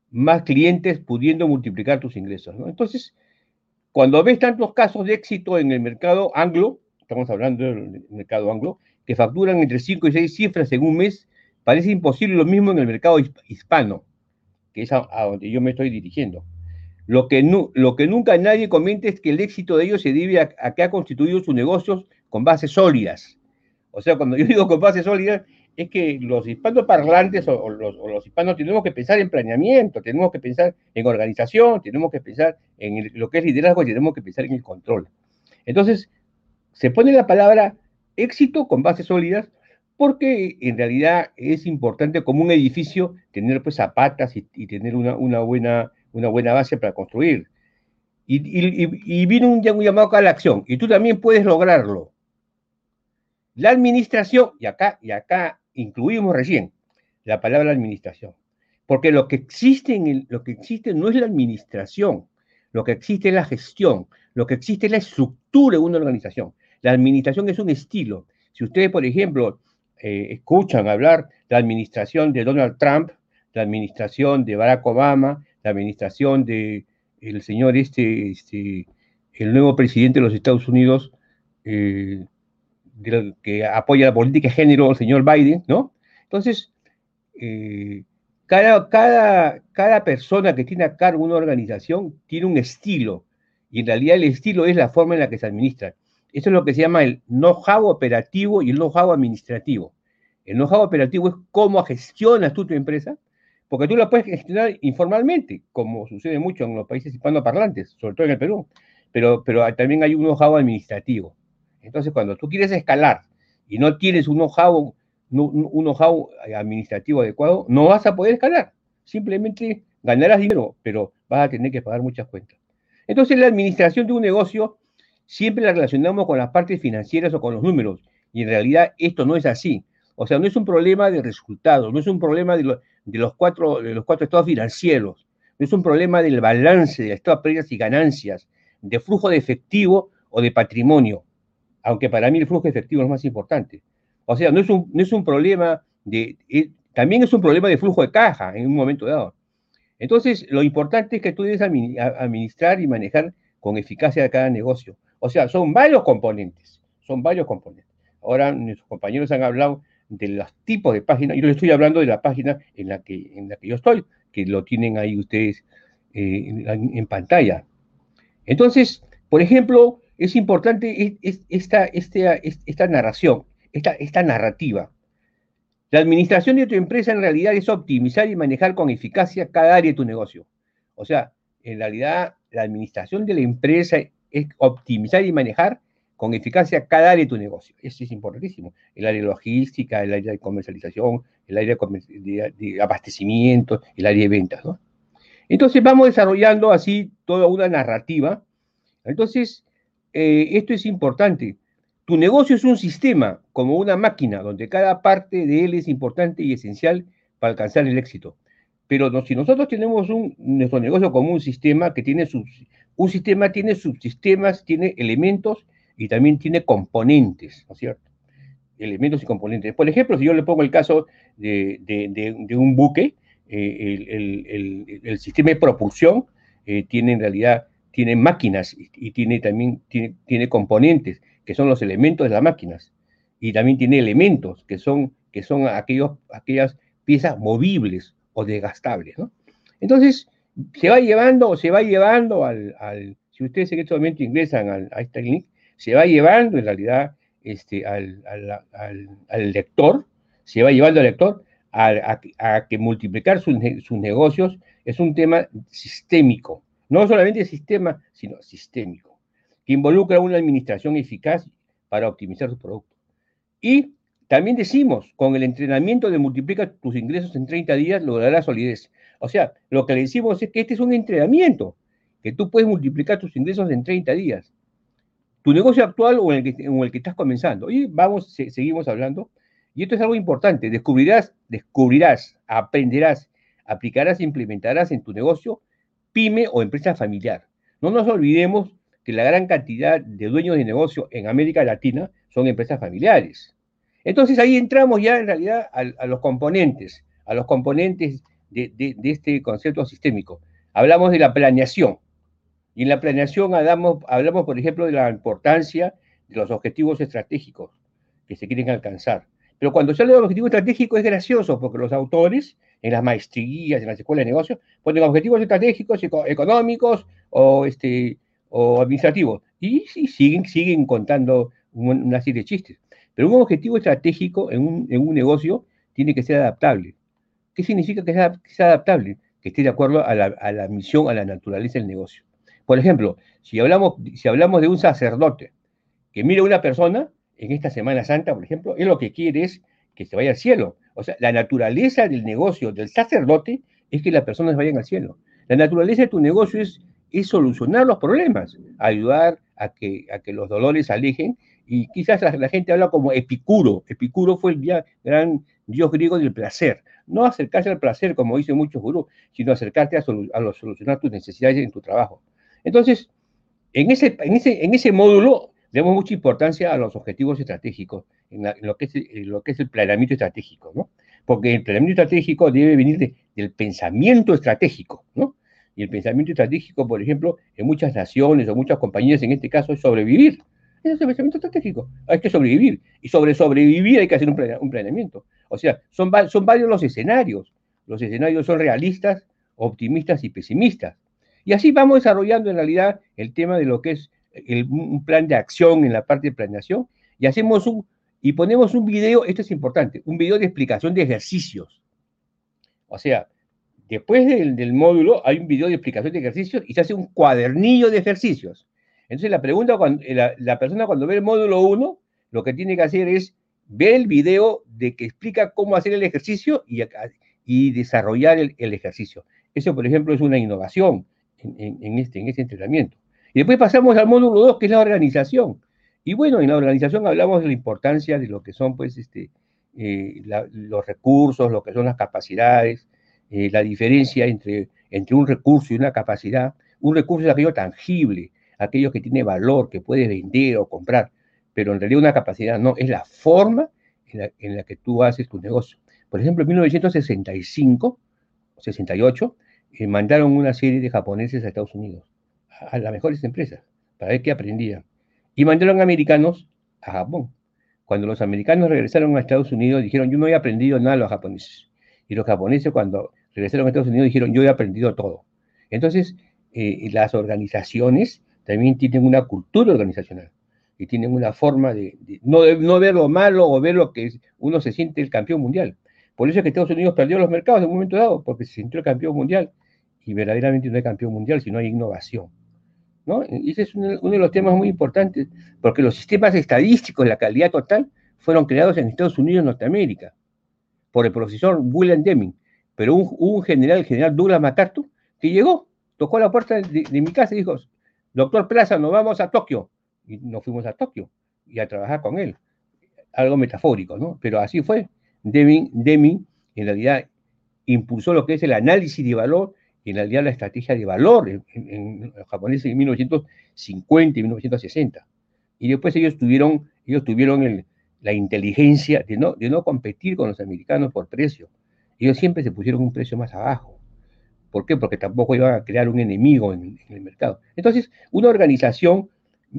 más clientes, pudiendo multiplicar tus ingresos. Entonces, cuando ves tantos casos de éxito en el mercado anglo, estamos hablando del mercado anglo, que facturan entre 5 y 6 cifras en un mes, parece imposible lo mismo en el mercado hispano, que es a, donde yo me estoy dirigiendo. Lo que, nunca nadie comenta es que el éxito de ellos se debe a, que ha constituido sus negocios con bases sólidas. O sea, cuando yo digo con bases sólidas, es que los hispanos parlantes o, los, hispanos tenemos que pensar en planeamiento, tenemos que pensar en organización, tenemos que pensar en lo que es liderazgo y tenemos que pensar en el control. Entonces, se pone la palabra éxito con bases sólidas porque en realidad es importante como un edificio tener pues zapatas y, tener una, buena, una buena base para construir. Y, vino un, un llamado a la acción y tú también puedes lograrlo. La administración, y acá, y acá incluimos recién la palabra administración, porque lo que, existe en lo que existe no es la administración, lo que existe es la gestión, lo que existe es la estructura de una organización. La administración es un estilo. Si ustedes, por ejemplo, eh, escuchan hablar la administración de Donald Trump, la administración de Barack Obama, la administración de el señor este, este el nuevo presidente de los Estados Unidos, eh, que apoya la política de género, el señor Biden, ¿no? Entonces, eh, cada, cada, cada persona que tiene a cargo una organización tiene un estilo, y en realidad el estilo es la forma en la que se administra. Eso es lo que se llama el know-how operativo y el know-how administrativo. El know-how operativo es cómo gestionas tú tu empresa, porque tú la puedes gestionar informalmente, como sucede mucho en los países hispanoparlantes, sobre todo en el Perú, pero, también hay un know-how administrativo. Entonces, cuando tú quieres escalar y no tienes un know-how un administrativo adecuado, no vas a poder escalar. Simplemente ganarás dinero, pero vas a tener que pagar muchas cuentas. Entonces, la administración de un negocio siempre la relacionamos con las partes financieras o con los números, y en realidad esto no es así. O sea, no es un problema de resultados, no es un problema de, los, cuatro, de los cuatro estados financieros, es un problema del balance de estados de pérdidas y ganancias, de flujo de efectivo o de patrimonio aunque para mí el flujo efectivo es más importante. O sea, no es un, no es un problema de, eh, también es un problema de flujo de caja en un momento dado. Entonces, lo importante es que tú debes administrar y manejar con eficacia cada negocio. O sea, son varios componentes, son varios componentes. Ahora nuestros compañeros han hablado de los tipos de páginas, yo les estoy hablando de la página en la que, en la que yo estoy, que lo tienen ahí ustedes eh, en, en, pantalla. Entonces, por ejemplo, es importante esta, esta, narración, esta, esta narrativa. La administración de tu empresa en realidad es optimizar y manejar con eficacia cada área de tu negocio. O sea, en realidad la administración de la empresa es optimizar y manejar con eficacia cada área de tu negocio. Eso es importantísimo. El área logística, el área de comercialización, el área de, abastecimiento, el área de ventas. Entonces vamos desarrollando así toda una narrativa. Entonces, eh, esto es importante. Tu negocio es un sistema, como una máquina, donde cada parte de él es importante y esencial para alcanzar el éxito. Pero si nosotros tenemos un, nuestro negocio como un sistema que tiene sus, un sistema tiene subsistemas, tiene elementos y también tiene componentes, ¿no es cierto? Elementos y componentes. Por ejemplo, si yo le pongo el caso de, un buque, eh, el, sistema de propulsión eh, tiene en realidad tiene máquinas y, tiene también tiene, componentes, que son los elementos de las máquinas. y también tiene elementos que son, que son aquellos, aquellas piezas movibles o desgastables. ¿no? Entonces, se va llevando, se va llevando al, si ustedes en este momento ingresan al, a este link, se va llevando en realidad este, al, al, al lector, se va llevando al lector a, a, que multiplicar sus, sus, negocios es un tema sistémico, no solamente sistema, sino sistémico, que involucra una administración eficaz para optimizar sus productos. Y también decimos, con el entrenamiento de multiplicar tus ingresos en 30 días, lograrás solidez. O sea, lo que le decimos es que este es un entrenamiento, que tú puedes multiplicar tus ingresos en 30 días. Tu negocio actual o el que, o el que estás comenzando. Y vamos, seguimos hablando y esto es algo importante. Descubrirás, descubrirás, aprenderás, aplicarás implementarás en tu negocio pyme o empresa familiar. No nos olvidemos que la gran cantidad de dueños de negocio en América Latina son empresas familiares. Entonces ahí entramos ya en realidad a, los componentes, a los componentes de, de, este concepto sistémico. Hablamos de la planeación. Y en la planeación hablamos, hablamos, por ejemplo, de la importancia de los objetivos estratégicos que se quieren alcanzar. Pero cuando se habla de objetivo estratégico es gracioso, porque los autores, en las maestrías, en las escuelas de negocios, ponen objetivos estratégicos, económicos o, este, o administrativos. Y, siguen, siguen contando una serie de chistes. Pero un objetivo estratégico en un, en un negocio tiene que ser adaptable. ¿Qué significa que sea, que sea adaptable? Que esté de acuerdo a la, a la, misión, a la naturaleza del negocio. Por ejemplo, si hablamos, si hablamos de un sacerdote que mira a una persona, en esta Semana Santa, por ejemplo, él lo que quiere es que se vaya al cielo. O sea, la naturaleza del negocio del sacerdote es que las personas vayan al cielo. La naturaleza de tu negocio es, es solucionar los problemas, ayudar a que, a que los dolores se alejen. Y quizás la, gente habla como Epicuro. Epicuro fue el gran dios griego del placer. No acercarse al placer, como dicen muchos gurús, sino acercarte a, a solucionar tus necesidades en tu trabajo. Entonces, en ese, en ese, en ese módulo damos mucha importancia a los objetivos estratégicos, en, lo, que es, lo, que es, el planeamiento estratégico, ¿no? Porque el planeamiento estratégico debe venir del pensamiento estratégico, ¿no? Y el pensamiento estratégico, por ejemplo, en muchas naciones o muchas compañías, en este caso, es sobrevivir. Ese es el pensamiento estratégico. Hay que sobrevivir. Y sobre sobrevivir hay que hacer un, un planeamiento. O sea, son, son varios los escenarios. Los escenarios son realistas, optimistas y pesimistas. Y así vamos desarrollando en realidad el tema de lo que es un plan de acción en la parte de planeación y hacemos un, y ponemos un video, esto es importante, un video de explicación de ejercicios. O sea, después del, módulo hay un video de explicación de ejercicios y se hace un cuadernillo de ejercicios. Entonces la pregunta, cuando, la, persona cuando ve el módulo 1, lo que tiene que hacer es ver el video de que explica cómo hacer el ejercicio y desarrollar el, ejercicio. Eso, por ejemplo, es una innovación en, este, en este entrenamiento. Y después pasamos al módulo 2, que es la organización. Y bueno, en la organización hablamos de la importancia de lo que son, pues, este, eh, los recursos, lo que son las capacidades, eh, la diferencia entre, entre un recurso y una capacidad. Un recurso es aquello tangible, aquello que tiene valor, que puedes vender o comprar, pero en realidad una capacidad no, es la forma en la, en la que tú haces tu negocio. Por ejemplo, en 1965, 68, eh, mandaron una serie de japoneses a Estados Unidos a las mejores empresas para ver qué aprendían. Y mandaron americanos a Japón. Cuando los americanos regresaron a Estados Unidos, dijeron, yo no he aprendido nada a los japoneses. Y los japoneses cuando regresaron a Estados Unidos dijeron, yo he aprendido todo. Entonces, eh, las organizaciones también tienen una cultura organizacional y tienen una forma de, no, ver lo malo o ver lo que uno se siente el campeón mundial. Por eso es que Estados Unidos perdió los mercados en un momento dado, porque se sintió el campeón mundial y verdaderamente no hay campeón mundial si no hay innovación. ¿no? Y ese es uno, de los temas muy importantes, porque los sistemas estadísticos de la calidad total fueron creados en Estados Unidos Norteamérica por el profesor William Deming, pero un, un general, el general Douglas MacArthur, que llegó, tocó la puerta de, mi casa y dijo, doctor Plaza, nos vamos a Tokio. Y nos fuimos a Tokio y a trabajar con él. Algo metafórico, ¿no? Pero así fue. Deming, Deming en realidad impulsó lo que es el análisis de valor en realidad la estrategia de valor en, los japoneses en 1950 y 1960. Y después ellos tuvieron, ellos tuvieron la inteligencia de no, de no competir con los americanos por precio. Ellos siempre se pusieron un precio más abajo. ¿Por qué? Porque tampoco iban a crear un enemigo en, el mercado. Entonces, una organización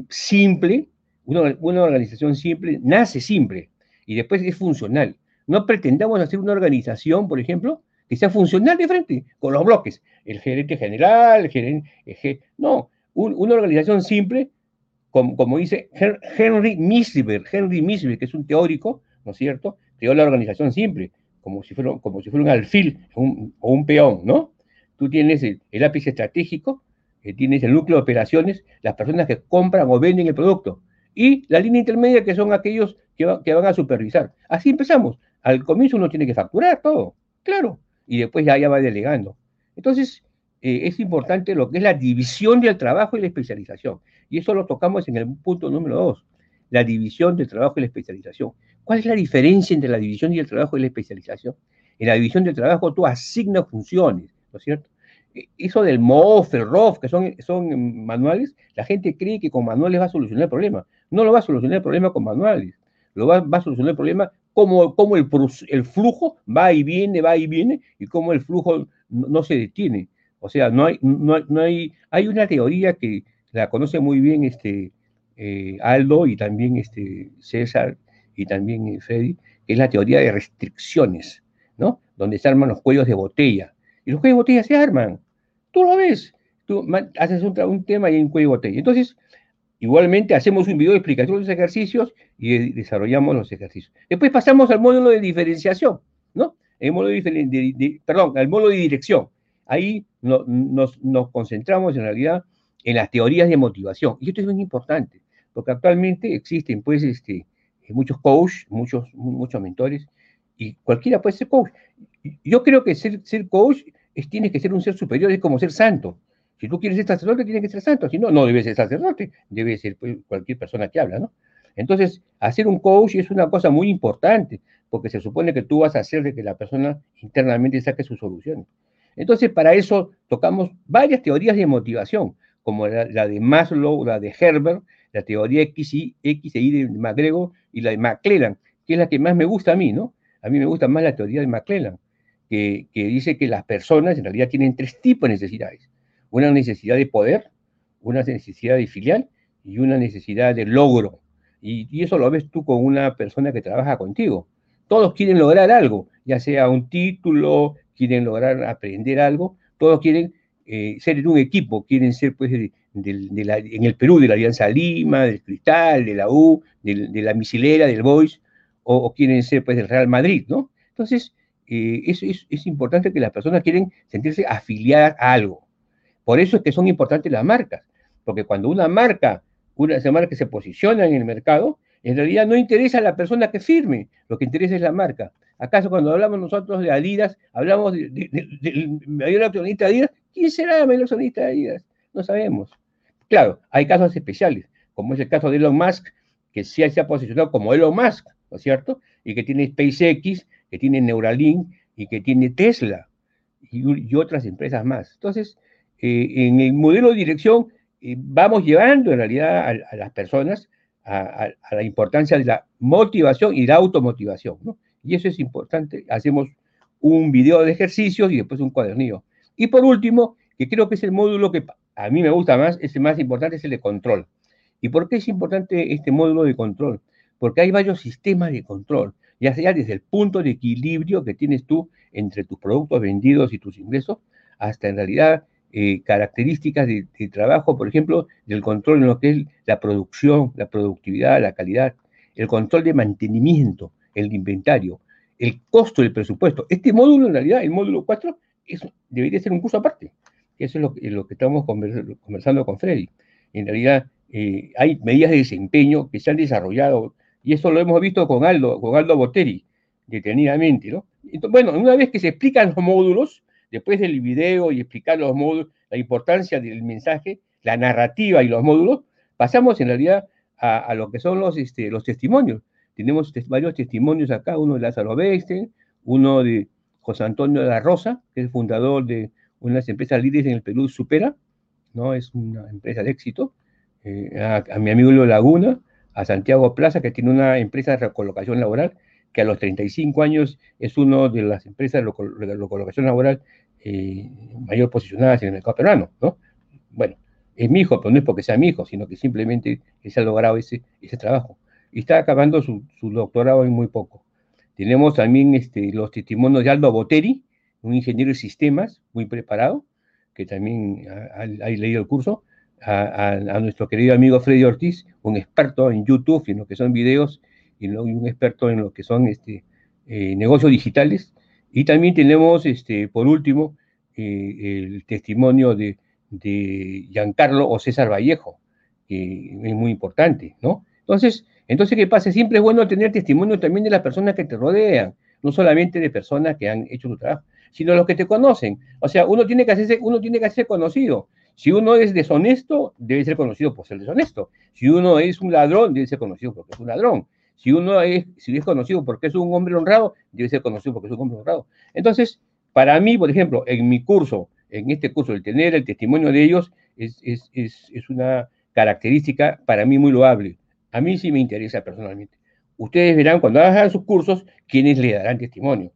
simple, una, una organización simple, nace simple, y después es funcional. No pretendamos hacer una organización, por ejemplo, sea funcional de frente, con los bloques. El gerente general, el gerente... no, una organización simple, como, como dice Henry Misber, Henry Misber, que es un teórico, ¿no es cierto? Creó la organización simple, como si fuera, como si fuera un alfil o un peón, ¿no? Tú tienes el, el ápice estratégico, eh, tienes el núcleo de operaciones, las personas que compran o venden el producto, y la línea intermedia, que son aquellos que, que van a supervisar. Así empezamos. Al comienzo uno tiene que facturar todo, claro, y después ya, ya va delegando. Entonces, eh, es importante lo que es la división del trabajo y la especialización. Y eso lo tocamos en el punto número dos, la división del trabajo y la especialización. ¿Cuál es la diferencia entre la división y el trabajo y la especialización? En la división del trabajo tú asignas funciones, ¿no es cierto? E, eso del MOF, el ROF, que son, son manuales, la gente cree que con manuales va a solucionar el problema. No lo va a solucionar el problema con manuales. Lo va, a solucionar el problema cómo, cómo el, el, flujo va y viene, va y viene, y cómo el flujo no, se detiene. O sea, no hay, no, no, hay, hay una teoría que la conoce muy bien este, eh, Aldo y también este, César y también Freddy, que es la teoría de restricciones, ¿no? Donde se arman los cuellos de botella. Y los cuellos de botella se arman. Tú lo ves. Tú haces un, un tema y hay un cuello de botella. Entonces, Igualmente hacemos un video de explicación de los ejercicios y desarrollamos los ejercicios. Después pasamos al módulo de diferenciación, ¿no? El módulo de, perdón, al módulo de dirección. Ahí nos, nos, concentramos en realidad en las teorías de motivación. Y esto es muy importante, porque actualmente existen pues este, muchos coaches, muchos, muchos mentores, y cualquiera puede ser coach. Yo creo que ser, ser coach es, tiene que ser un ser superior, es como ser santo. Si tú quieres ser sacerdote, tienes que ser santo. Si no, no debe ser sacerdote, debe ser pues, cualquier persona que habla, ¿no? Entonces, hacer un coach es una cosa muy importante, porque se supone que tú vas a hacer de que la persona internamente saque sus soluciones. Entonces, para eso tocamos varias teorías de motivación, como la, de Maslow, la de Herbert, la teoría X y, X e Y de McGregor y la de McClellan, que es la que más me gusta a mí, ¿no? A mí me gusta más la teoría de McClellan, que, que dice que las personas en realidad tienen tres tipos de necesidades una necesidad de poder, una necesidad de filial y una necesidad de logro. Y, eso lo ves tú con una persona que trabaja contigo. Todos quieren lograr algo, ya sea un título, quieren lograr aprender algo, todos quieren eh, ser en un equipo, quieren ser pues en el Perú de la Alianza Lima, del Cristal, de la U, de, la Misilera, del Boys, o, quieren ser pues del Real Madrid, ¿no? Entonces, eh, es, es, importante que las personas quieren sentirse afiliadas a algo. Por eso es que son importantes las marcas, porque cuando una marca, una marca se posiciona en el mercado, en realidad no interesa a la persona que firme, lo que interesa es la marca. ¿Acaso cuando hablamos nosotros de Adidas, hablamos del de Adidas? ¿Quién será el mayor accionista Adidas? No sabemos. Claro, hay casos especiales, como es el caso de Elon Musk, que sí se ha posicionado como Elon Musk, ¿no es cierto? Y que tiene SpaceX, que tiene Neuralink y que tiene Tesla y, y otras empresas más. Entonces, en el modelo de dirección eh, vamos llevando en realidad a, las personas a, la importancia de la motivación y la automotivación, ¿no? Y eso es importante. Hacemos un video de ejercicios y después un cuadernillo. Y por último, que creo que es el módulo que a mí me gusta más, es el más importante, es el de control. ¿Y por qué es importante este módulo de control? Porque hay varios sistemas de control, ya sea desde el punto de equilibrio que tienes tú entre tus productos vendidos y tus ingresos, hasta en realidad eh, características de, trabajo, por ejemplo, del control en lo que es la producción, la productividad, la calidad, el control de mantenimiento, el inventario, el costo del presupuesto. Este módulo, en realidad, el módulo 4, debería ser un curso aparte. Eso es lo, lo que estamos conversando con Freddy. En realidad, eh, hay medidas de desempeño que se han desarrollado, y eso lo hemos visto con Aldo, con Aldo Boteri, detenidamente, ¿no? Entonces, bueno, una vez que se explican los módulos, después del video y explicar los módulos, la importancia del mensaje, la narrativa y los módulos, pasamos en realidad a, lo que son los, este, los testimonios. Tenemos varios testimonios acá, uno de Lázaro Bexten, uno de José Antonio de la Rosa, que es fundador de unas empresas líderes en el Perú, Supera, ¿no? Es una empresa de éxito. Eh, a, mi amigo Leo Laguna, a Santiago Plaza, que tiene una empresa de recolocación laboral, que a los 35 años es una de las empresas de recolocación laboral eh, mayor posicionadas en el mercado peruano, ¿no? Bueno, es mi hijo, pero no es porque sea mi hijo, sino que simplemente se ha logrado ese, ese trabajo. y está acabando su, doctorado en muy poco. Tenemos también este, los testimonios de Aldo Boteri, un ingeniero de sistemas muy preparado, que también ha, leído el curso, a, nuestro querido amigo Freddy Ortiz, un experto en YouTube y en lo que son videos y, un experto en lo que son este, eh, negocios digitales. Y también tenemos, este, por último, eh, el testimonio de, de Giancarlo o César Vallejo, que es muy importante, ¿no? Entonces, entonces, ¿qué pasa? Siempre es bueno tener testimonio también de las personas que te rodean, no solamente de personas que han hecho su trabajo, sino los que te conocen. O sea, uno tiene que hacerse, uno tiene que ser conocido. Si uno es deshonesto, debe ser conocido por ser deshonesto. Si uno es un ladrón, debe ser conocido porque es un ladrón. Si uno es, si es conocido porque es un hombre honrado, debe ser conocido porque es un hombre honrado. Entonces, para mí, por ejemplo, en mi curso, en este curso, el tener el testimonio de ellos es, es, es, es una característica para mí muy loable. A mí sí me interesa personalmente. Ustedes verán cuando hagan sus cursos quiénes le darán testimonio.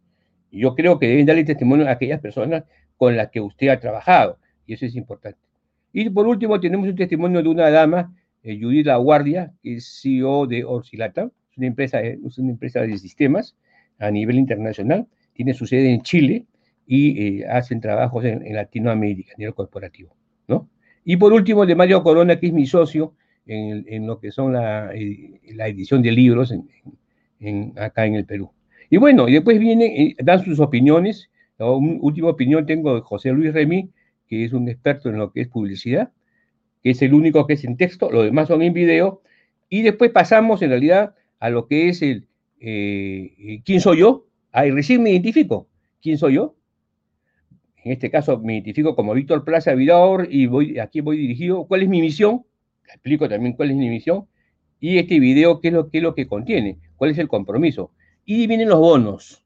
Yo creo que deben darle testimonio a aquellas personas con las que usted ha trabajado, y eso es importante. Y por último, tenemos un testimonio de una dama, eh, Judith La Guardia, que es CEO de Orsilata, una empresa, es una empresa de sistemas a nivel internacional, tiene su sede en Chile y eh, hacen trabajos en, en, Latinoamérica, a nivel corporativo. ¿no? Y por último, de Mario Corona, que es mi socio, en, lo que son la, eh, la edición de libros en, acá en el Perú. Y bueno, y después vienen, eh, dan sus opiniones. La última opinión tengo de José Luis Remy, que es un experto en lo que es publicidad, que es el único que es en texto, los demás son en video. Y después pasamos en realidad a lo que es el eh, ¿quién soy yo? Ahí recién me identifico. ¿Quién soy yo? En este caso me identifico como Víctor Plaza Vidor y voy, aquí voy dirigido. ¿Cuál es mi misión? explico también cuál es mi misión y este video qué es lo, qué es lo que contiene, cuál es el compromiso. Y vienen los bonos,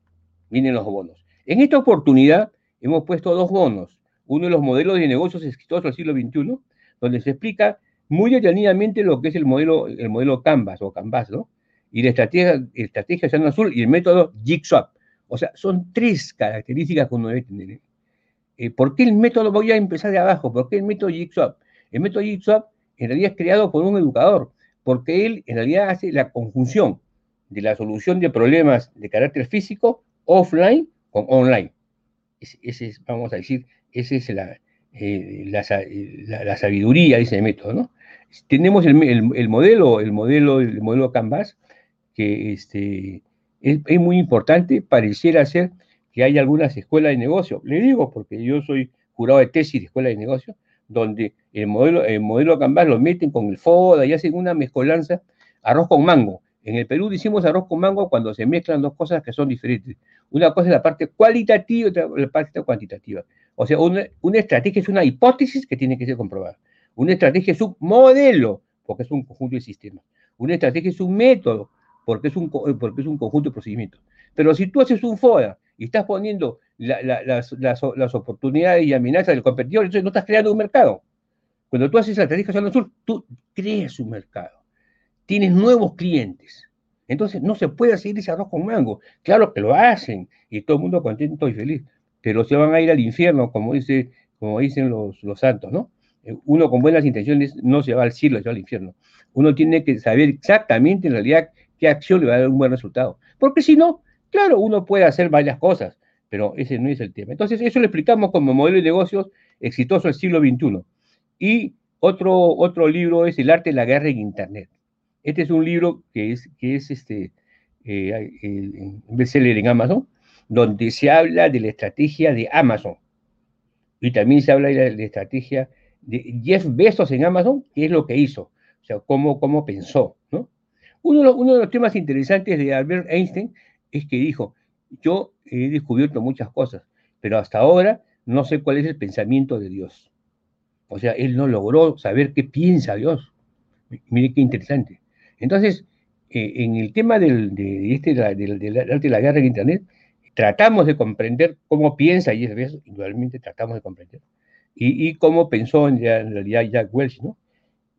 vienen los bonos. En esta oportunidad hemos puesto dos bonos. Uno de los modelos de negocios exitosos del siglo XXI, donde se explica muy detenidamente lo que es el modelo, el modelo Canvas o Canvas, ¿no? Y la estrategia, estrategia Océano Azul y el método Jigsaw. O sea, son tres características que uno debe tener. ¿eh? Eh, ¿Por qué el método, voy a empezar de abajo, por qué el método Jigsaw? El método Jigsaw en realidad es creado por un educador, porque él en realidad hace la conjunción de la solución de problemas de carácter físico, offline con online. Ese, es, vamos a decir, esa es la, eh, la, sabiduría de ese método, ¿no? Tenemos el, modelo, el modelo, el modelo Canvas, que este, es, muy importante, pareciera ser que hay algunas escuelas de negocio. Le digo porque yo soy jurado de tesis de escuela de negocio, donde el modelo, el modelo Canvas lo meten con el FODA y hacen una mezcolanza, arroz con mango. En el Perú decimos arroz con mango cuando se mezclan dos cosas que son diferentes. Una cosa es la parte cualitativa y otra la parte cuantitativa. O sea, una, una estrategia es una hipótesis que tiene que ser comprobada. Una estrategia es un modelo, porque es un conjunto de sistemas. Una estrategia es un método, porque es un, porque es un conjunto de procedimientos. Pero si tú haces un FODA y estás poniendo las, las, oportunidades y amenazas del competidor, entonces no estás creando un mercado. Cuando tú haces la estrategia al sur, tú creas un mercado. Tienes nuevos clientes. Entonces no se puede hacer ese arroz con mango. Claro que lo hacen y todo el mundo contento y feliz, pero se van a ir al infierno, como, dice, como dicen los, los santos, ¿no? Eh, uno con buenas intenciones no se va al cielo, se va al infierno. Uno tiene que saber exactamente en realidad qué acción le va a dar un buen resultado. Porque si no, claro, uno puede hacer varias cosas, pero ese no es el tema. Entonces, eso lo explicamos como modelo de negocios exitoso del siglo XXI. Y otro, otro libro es El arte de la guerra en Internet. Este es un libro que es, que es este, eh, el bestseller en Amazon, donde se habla de la estrategia de Amazon. Y también se habla de la, estrategia de Jeff Bezos en Amazon, qué es lo que hizo, o sea, cómo, cómo pensó. ¿no? Uno, de los, temas interesantes de Albert Einstein es que dijo, yo he descubierto muchas cosas, pero hasta ahora no sé cuál es el pensamiento de Dios. O sea, él no logró saber qué piensa Dios. Mire qué interesante. Entonces, eh, en el tema del, de, este, arte de la guerra en Internet, tratamos de comprender cómo piensa y es indudablemente tratamos de comprender, y, cómo pensó en, realidad Jack Welch, ¿no?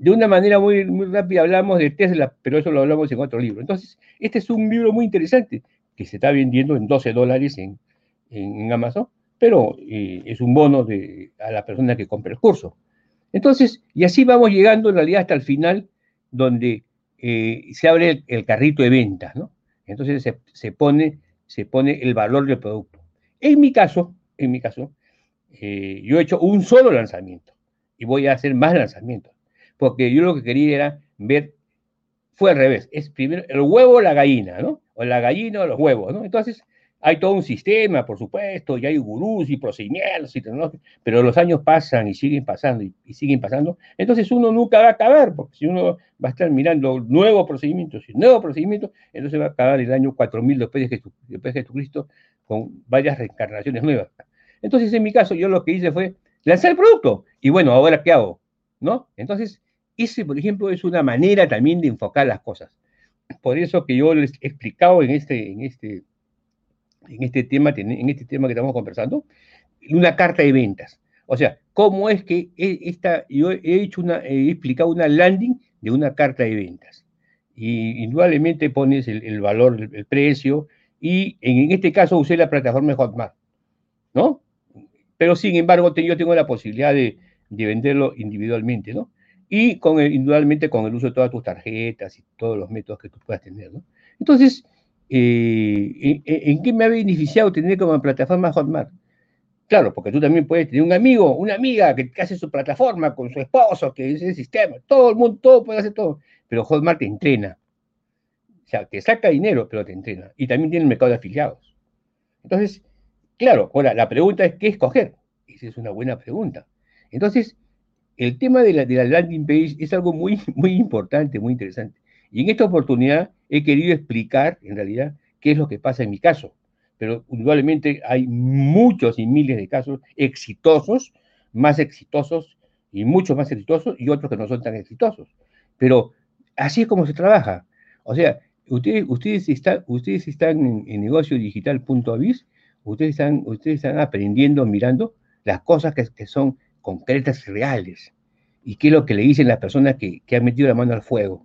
De una manera muy, muy rápida hablamos de Tesla, pero eso lo hablamos en otro libro. Entonces, este es un libro muy interesante que se está vendiendo en 12 dólares en, en, Amazon, pero eh, es un bono de, a la persona que compra el curso. Entonces, y así vamos llegando en realidad hasta el final, donde eh, se abre el, carrito de ventas, ¿no? Entonces se, pone, se pone el valor del producto. En mi caso, en mi caso, eh, yo he hecho un solo lanzamiento y voy a hacer más lanzamientos, porque yo lo que quería era ver, fue al revés, es primero el huevo o la gallina, ¿no? O la gallina o los huevos, ¿no? Entonces, hay todo un sistema, por supuesto, y hay gurús y procedimientos, y pero los años pasan y siguen pasando y, siguen pasando. Entonces uno nunca va a acabar, porque si uno va a estar mirando nuevos procedimientos y nuevos procedimientos, entonces va a acabar el año 4000 después de, después de Jesucristo con varias reencarnaciones nuevas. Entonces, en mi caso, yo lo que hice fue lanzar el producto. Y bueno, ahora, ¿qué hago? Entonces, ese, por ejemplo, es una manera también de enfocar las cosas. Por eso que yo les he explicado en este, en este en este tema, en este tema que estamos conversando, una carta de ventas. O sea, cómo es que esta, yo he hecho una, he explicado una landing de una carta de ventas. Y indudablemente pones el, valor, el, precio, y en, este caso usé la plataforma Hotmart, ¿no? Pero sin embargo, yo tengo la posibilidad de, de, venderlo individualmente, ¿no? Y con indudablemente con el uso de todas tus tarjetas y todos los métodos que tú puedas tener, ¿no? Entonces, eh, ¿en qué me ha beneficiado tener como plataforma Hotmart? Claro, porque tú también puedes tener un amigo, una amiga que, hace su plataforma con su esposo, que es el sistema, todo el mundo, todo puede hacer todo, pero Hotmart te entrena. O sea, te saca dinero, pero te entrena. Y también tiene el mercado de afiliados. Entonces, claro, ahora la pregunta es, ¿qué escoger? Esa es una buena pregunta. Entonces, el tema de la, de la landing page es algo muy, muy importante, muy interesante. Y en esta oportunidad he querido explicar, en realidad, qué es lo que pasa en mi caso. Pero indudablemente hay muchos y miles de casos exitosos, más exitosos y muchos más exitosos y otros que no son tan exitosos. Pero así es como se trabaja. O sea, ustedes, ustedes, están, ustedes están en, en negociodigital.avis, ustedes están, ustedes están aprendiendo, mirando las cosas que, que, son concretas y reales. Y qué es lo que le dicen las personas que, que han metido la mano al fuego.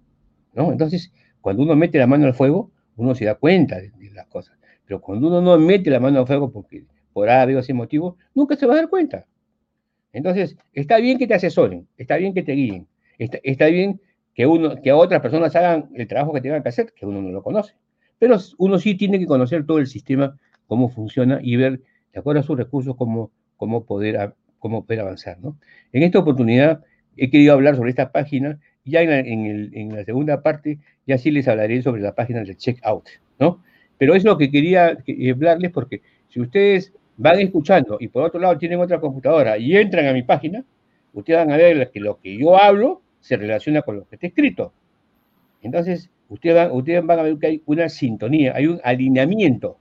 ¿no? Entonces, cuando uno mete la mano al fuego, uno se da cuenta de, las cosas. Pero cuando uno no mete la mano al fuego por A, B o C motivo, nunca se va a dar cuenta. Entonces, está bien que te asesoren, está bien que te guíen, está, bien que, uno, que otras personas hagan el trabajo que tengan que hacer, que uno no lo conoce. Pero uno sí tiene que conocer todo el sistema, cómo funciona y ver, de acuerdo a sus recursos, cómo, cómo, poder, cómo poder avanzar. ¿no? En esta oportunidad he querido hablar sobre esta página ya en la, segunda parte, ya sí les hablaré sobre la página del checkout, ¿no? Pero es lo que quería hablarles porque si ustedes van escuchando y por otro lado tienen otra computadora y entran a mi página, ustedes van a ver que lo que yo hablo se relaciona con lo que está escrito. Entonces, ustedes van, ustedes van a ver que hay una sintonía, hay un alineamiento.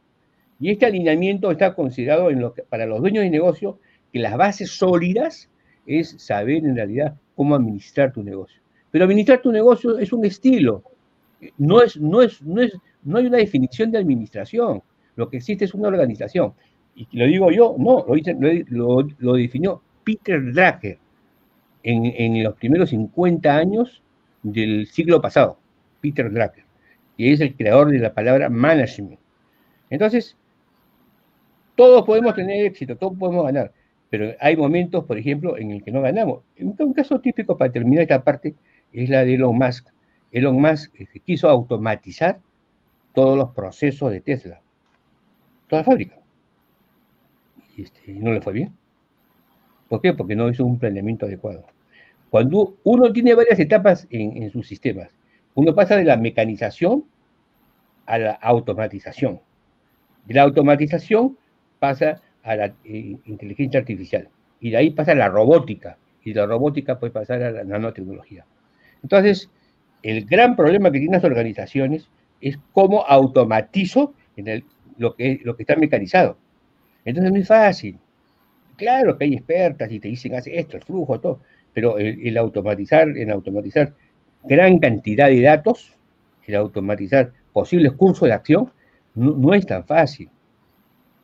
Y este alineamiento está considerado en lo que, para los dueños de negocio que las bases sólidas es saber en realidad cómo administrar tu negocio. Pero administrar tu negocio es un estilo, no, es, no, es, no, es, no hay una definición de administración, lo que existe es una organización. Y lo digo yo, no, lo, lo, definió Peter Drucker en, en, los primeros 50 años del siglo pasado, Peter Drucker, que es el creador de la palabra management. Entonces, todos podemos tener éxito, todos podemos ganar, pero hay momentos, por ejemplo, en el que no ganamos. Un caso típico para terminar esta parte es la de Elon Musk. Elon Musk este, quiso automatizar todos los procesos de Tesla, toda la fábrica. Y este, no le fue bien. ¿Por qué? Porque no hizo un planeamiento adecuado. Cuando uno tiene varias etapas en, sus sistemas, uno pasa de la mecanización a la automatización. De la automatización pasa a la eh, inteligencia artificial. Y de ahí pasa a la robótica. Y de la robótica puede pasar a la nanotecnología. Entonces, el gran problema que tienen las organizaciones es cómo automatizo en lo, que, lo que está mecanizado. Entonces no es fácil. Claro que hay expertas y te dicen, hace esto, el flujo, todo, pero el, automatizar, en automatizar gran cantidad de datos, el automatizar posibles cursos de acción, no, no, es tan fácil.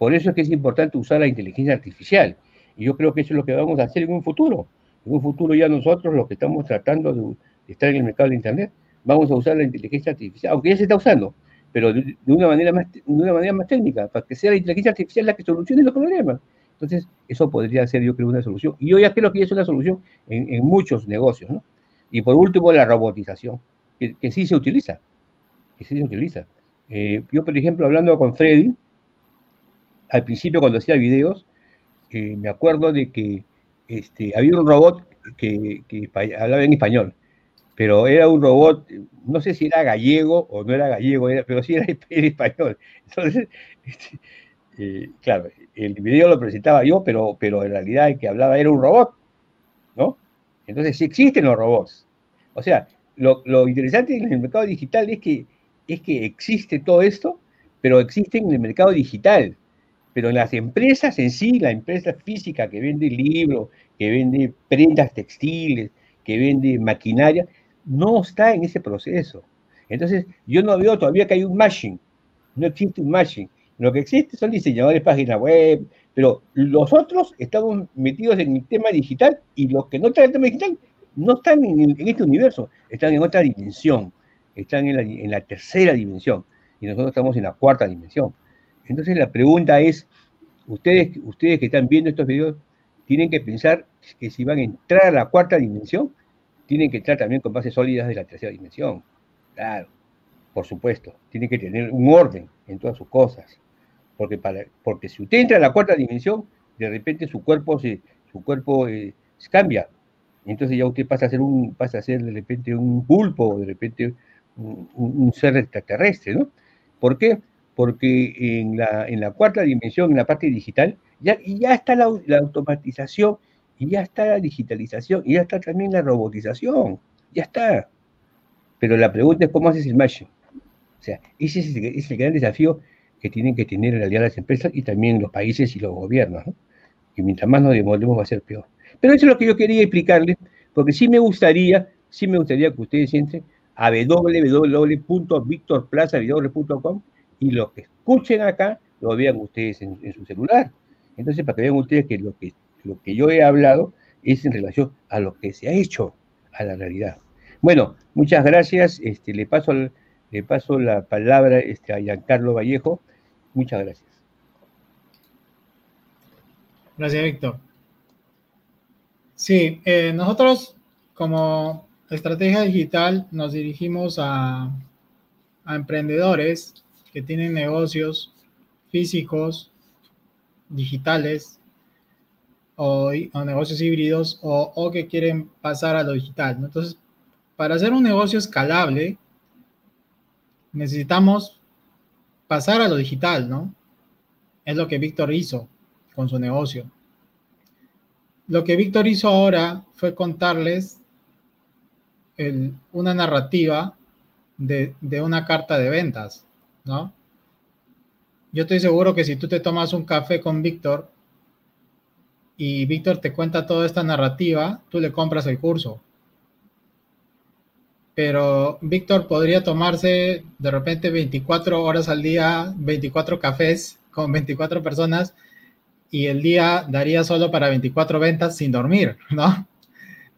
Por eso es que es importante usar la inteligencia artificial. Y yo creo que eso es lo que vamos a hacer en un futuro. En un futuro ya nosotros lo que estamos tratando de, estar en el mercado de Internet, vamos a usar la inteligencia artificial, aunque ya se está usando, pero de, una, manera más, de una manera más técnica, para que sea la inteligencia artificial la que solucione los problemas. Entonces, eso podría ser, yo creo, una solución. Y yo ya creo que es una solución en, muchos negocios, ¿no? Y por último, la robotización. que, sí se utiliza, que sí se utiliza. Eh, yo, por ejemplo, hablando con Freddy, al principio cuando hacía videos, eh, me acuerdo de que este, había un robot que, hablaba en español, pero era un robot, no sé si era gallego o no era gallego, pero sí era, español. Entonces, este, eh, claro, el video lo presentaba yo, pero, pero en realidad el que hablaba era un robot, ¿no? Entonces sí existen los robots. O sea, lo, interesante en el mercado digital es que, es que existe todo esto, pero existe en el mercado digital. Pero en las empresas en sí, la empresa física que vende libros, que vende prendas textiles, que vende maquinaria, no está en ese proceso. Entonces, yo no veo todavía que hay un matching. No existe un matching. Lo que existe son diseñadores de páginas web, pero los otros estamos metidos en el tema digital y los que no están en el tema digital no están en, este universo, están en otra dimensión, están en la, tercera dimensión y nosotros estamos en la cuarta dimensión. Entonces la pregunta es, ustedes, ustedes que están viendo estos videos, tienen que pensar que si van a entrar a la cuarta dimensión, tienen que entrar también con bases sólidas de la tercera dimensión. Claro, por supuesto, tienen que tener un orden en todas sus cosas. Porque, para, porque si usted entra a la cuarta dimensión, de repente su cuerpo se, su cuerpo eh, cambia, entonces ya usted pasa a ser un, pasa a ser de repente un pulpo, de repente un, ser extraterrestre, ¿no? ¿Por qué? Porque en la, en la cuarta dimensión, en la parte digital, ya, ya está la, automatización, y ya está la digitalización, y ya está también la robotización, ya está. Pero la pregunta es cómo haces el matching. O sea, ese es el, gran desafío que tienen que tener en realidad las empresas y también los países y los gobiernos, ¿no? Y mientras más nos demoremos va a ser peor. Pero eso es lo que yo quería explicarles, porque sí me gustaría, sí me gustaría que ustedes entren a www.victorplazavidores.com y lo que escuchen acá lo vean ustedes en, su celular. Entonces, para que vean ustedes que lo, que lo que yo he hablado es en relación a lo que se ha hecho, a la realidad. Bueno, muchas gracias. Este, le, paso, le paso la palabra este, a Giancarlo Vallejo. Muchas gracias. Gracias, Víctor. Sí, eh, nosotros como estrategia digital nos dirigimos a, emprendedores que tienen negocios físicos, digitales o, negocios híbridos o, que quieren pasar a lo digital. Entonces, para hacer un negocio escalable, necesitamos pasar a lo digital, ¿no? Es lo que Víctor hizo con su negocio. Lo que Víctor hizo ahora fue contarles una narrativa de, una carta de ventas, ¿no? Yo estoy seguro que si tú te tomas un café con Víctor y Víctor te cuenta toda esta narrativa, tú le compras el curso. Pero Víctor podría tomarse de repente 24 horas al día, 24 cafés con 24 personas y el día daría solo para 24 ventas sin dormir, ¿no?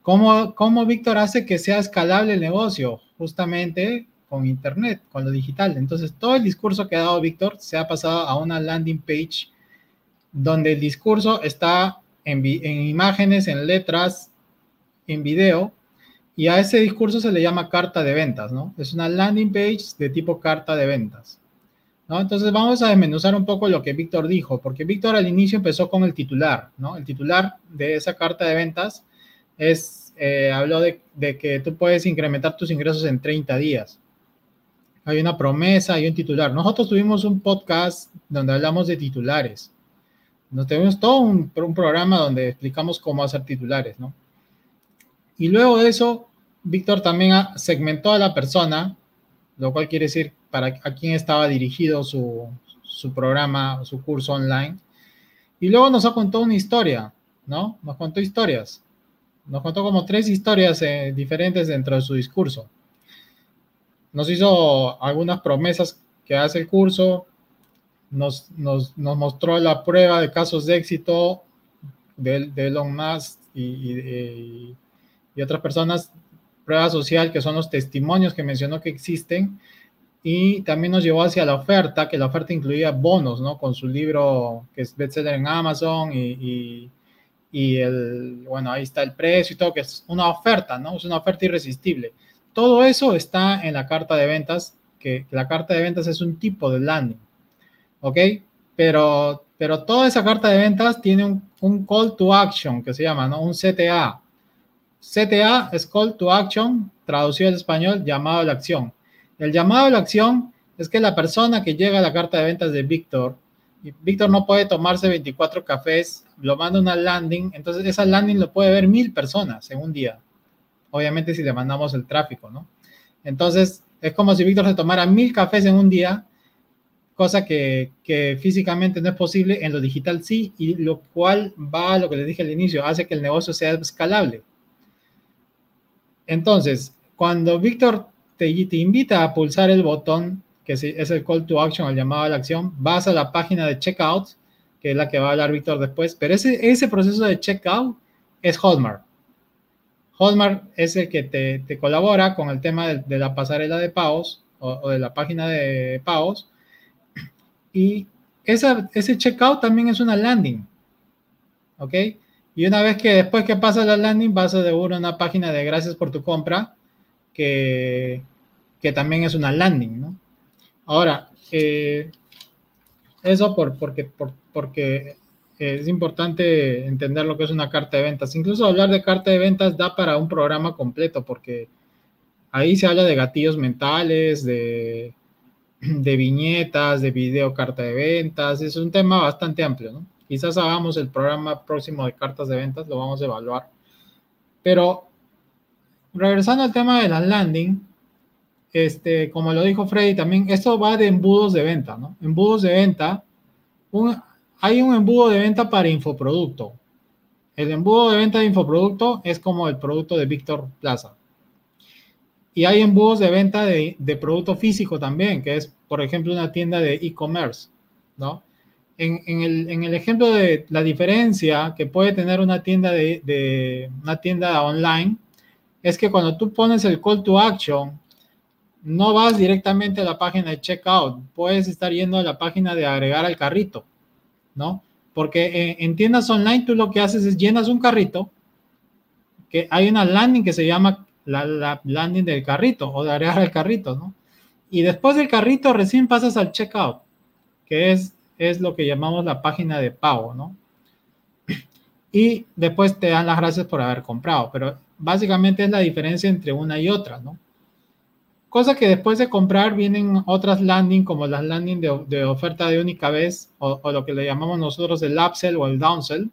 ¿Cómo, cómo Víctor hace que sea escalable el negocio? Justamente con Internet, con lo digital. Entonces, todo el discurso que ha dado Víctor se ha pasado a una landing page donde el discurso está en, en imágenes, en letras, en video, y a ese discurso se le llama carta de ventas, ¿no? Es una landing page de tipo carta de ventas. Entonces vamos a desmenuzar un poco lo que Víctor dijo, porque Víctor al inicio empezó con el titular, ¿no? El titular de esa carta de ventas es, eh, habló de, que tú puedes incrementar tus ingresos en 30 días. Hay una promesa, hay un titular. Nosotros tuvimos un podcast donde hablamos de titulares. Nos tuvimos todo un, programa donde explicamos cómo hacer titulares, ¿no? Y luego de eso, Víctor también segmentó a la persona, lo cual quiere decir para a quién estaba dirigido su, su programa, su curso online. Y luego nos ha contado una historia, ¿no? Nos contó historias. Nos contó como tres historias eh, diferentes dentro de su discurso. Nos hizo algunas promesas que hace el curso, nos, nos, mostró la prueba de casos de éxito de, de Elon Musk y, y, y, otras personas, prueba social, que son los testimonios que mencionó que existen, y también nos llevó hacia la oferta, que la oferta incluía bonos, ¿no? Con su libro que es bestseller en Amazon y, y, el, bueno, ahí está el precio y todo, que es una oferta, ¿no? Es una oferta irresistible. Todo eso está en la carta de ventas, que la carta de ventas es un tipo de landing, ¿ok? Pero, pero toda esa carta de ventas tiene un, un call to action que se llama, ¿no? Un CTA. CTA es call to action, traducido al español, llamado a la acción. El llamado a la acción es que la persona que llega a la carta de ventas de Víctor, Víctor no puede tomarse 24 cafés, lo manda una landing, entonces esa landing lo puede ver mil personas en un día. Obviamente si le mandamos el tráfico, ¿no? Entonces es como si Víctor se tomara mil cafés en un día, cosa que, físicamente no es posible, en lo digital sí, y lo cual va a lo que les dije al inicio, hace que el negocio sea escalable. Entonces, cuando Víctor te, invita a pulsar el botón que es el call to action, el llamado a la acción, vas a la página de checkout, que es la que va a hablar Víctor después, pero ese, ese proceso de checkout es Hotmart. Hotmart es el que te, te colabora con el tema de, de, la pasarela de pagos o, de la página de pagos. Y esa, ese checkout también es una landing. ¿Ok? Y una vez que después que pasa la landing, vas a de una página de gracias por tu compra, que, que también es una landing, ¿no? Ahora, eh, eso por, porque, por, porque es importante entender lo que es una carta de ventas. Incluso hablar de carta de ventas da para un programa completo, porque ahí se habla de gatillos mentales, de, de viñetas, de video carta de ventas. Es un tema bastante amplio, ¿no? Quizás hagamos el programa próximo de cartas de ventas, lo vamos a evaluar. Pero regresando al tema de la landing, este, como lo dijo Freddy también, esto va de embudos de venta, ¿no? Embudos de venta, un, hay un embudo de venta para infoproducto. El embudo de venta de infoproducto es como el producto de Víctor Plaza. Y hay embudos de venta de, producto físico también, que es, por ejemplo, una tienda de e-commerce, ¿no? En, el, ejemplo de la diferencia que puede tener una tienda de una tienda online, es que cuando tú pones el call to action no vas directamente a la página de checkout, puedes estar yendo a la página de agregar al carrito, ¿no? Porque en, en, tiendas online tú lo que haces es llenas un carrito, que hay una landing que se llama la, la landing del carrito o de agregar al carrito, ¿no? Y después del carrito recién pasas al checkout, que es, es lo que llamamos la página de pago, ¿no? Y después te dan las gracias por haber comprado, pero básicamente es la diferencia entre una y otra, ¿no? Cosa que después de comprar vienen otras landing como las landing de, oferta de única vez o, lo que le llamamos nosotros el upsell o el downsell,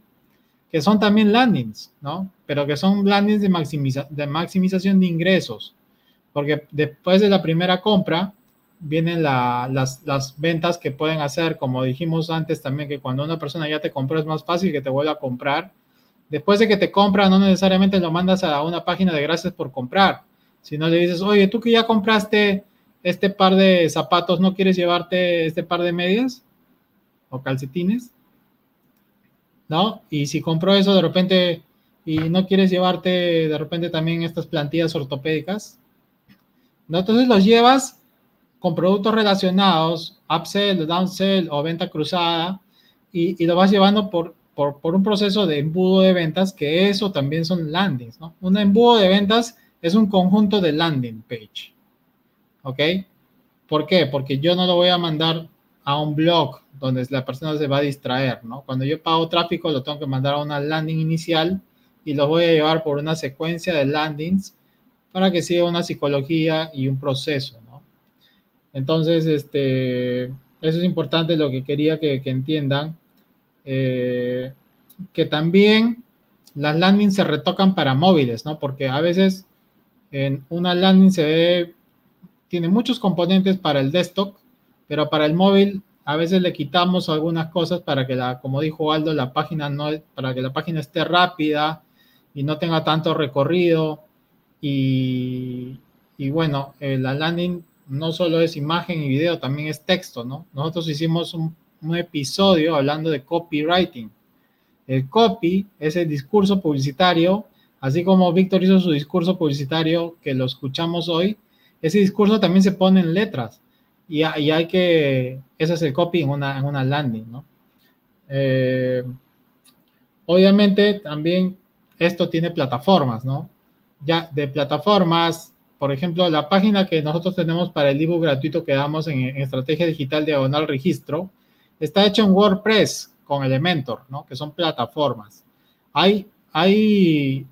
que son también landings, ¿no? Pero que son landings de, maximiza, de maximización de ingresos, porque después de la primera compra vienen la, las, las ventas que pueden hacer, como dijimos antes también, que cuando una persona ya te compró es más fácil que te vuelva a comprar. Después de que te compra, no necesariamente lo mandas a una página de gracias por comprar, si no le dices, oye, tú que ya compraste este par de zapatos, ¿no quieres llevarte este par de medias o calcetines? ¿No? Y si compró eso de repente y no quieres llevarte de repente también estas plantillas ortopédicas, ¿no? Entonces los llevas con productos relacionados, upsell, downsell o venta cruzada y, y lo vas llevando por, por, por, un proceso de embudo de ventas, que eso también son landings, ¿no? Un embudo de ventas es un conjunto de landing page. ¿Ok? ¿Por qué? Porque yo no lo voy a mandar a un blog donde la persona se va a distraer, ¿no? Cuando yo pago tráfico, lo tengo que mandar a una landing inicial y lo voy a llevar por una secuencia de landings para que siga una psicología y un proceso, ¿no? Entonces, este, eso es importante lo que quería que, entiendan. Eh, que también las landings se retocan para móviles, ¿no? Porque a veces en una landing se ve, tiene muchos componentes para el desktop, pero para el móvil a veces le quitamos algunas cosas para que la, como dijo Aldo, la página no, para que la página esté rápida y no tenga tanto recorrido. Y, y bueno, eh, la landing no solo es imagen y video, también es texto, ¿no? Nosotros hicimos un, un episodio hablando de copywriting. El copy es el discurso publicitario Así como Víctor hizo su discurso publicitario que lo escuchamos hoy, ese discurso también se pone en letras y, y hay que, ese es el copy en una, en una landing, ¿no? Eh, obviamente también esto tiene plataformas, ¿no? Ya de plataformas por ejemplo, la página que nosotros tenemos para el ebook gratuito que damos en, en Estrategia Digital Diagonal Registro, está hecho en WordPress con Elementor, ¿no? Que son plataformas. Hay, hay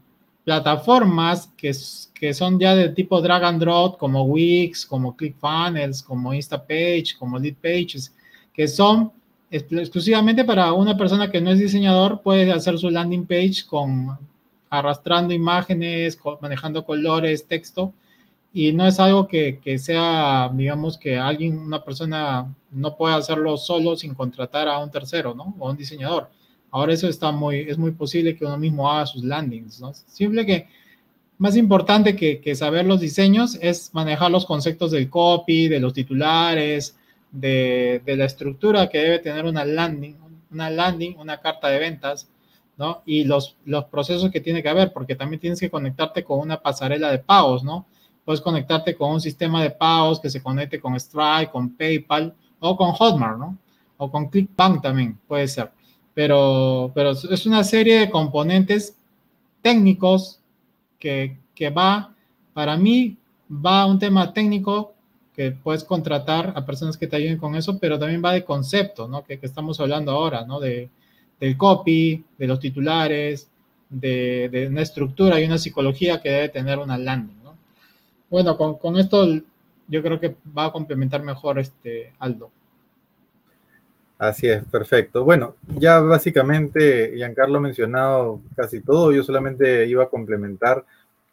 plataformas que, que son ya de tipo drag and drop, como Wix, como ClickFunnels, como Instapage, como Leadpages, que son exclusivamente para una persona que no es diseñador, puede hacer su landing page con arrastrando imágenes, manejando colores, texto, y no es algo que, que, sea, digamos, que alguien, una persona no puede hacerlo solo sin contratar a un tercero, ¿no? O un diseñador. Ahora eso está muy, es muy posible que uno mismo haga sus landings, ¿no? Simple que, más importante que, saber los diseños es manejar los conceptos del copy, de los titulares, de, de, la estructura que debe tener una landing, una landing, una carta de ventas, ¿no? Y los, los procesos que tiene que haber, porque también tienes que conectarte con una pasarela de pagos, ¿no? Puedes conectarte con un sistema de pagos que se conecte con Stripe, con PayPal o con Hotmart, ¿no? O con ClickBank también puede ser. Pero, pero es una serie de componentes técnicos que, que va, para mí, va un tema técnico que puedes contratar a personas que te ayuden con eso, pero también va de concepto, ¿no? Que, que estamos hablando ahora, ¿no? De, del copy, de los titulares, de, de, una estructura y una psicología que debe tener una landing, ¿no? Bueno, con, con esto yo creo que va a complementar mejor este Aldo. Así es, perfecto. Bueno, ya básicamente Giancarlo ha mencionado casi todo, yo solamente iba a complementar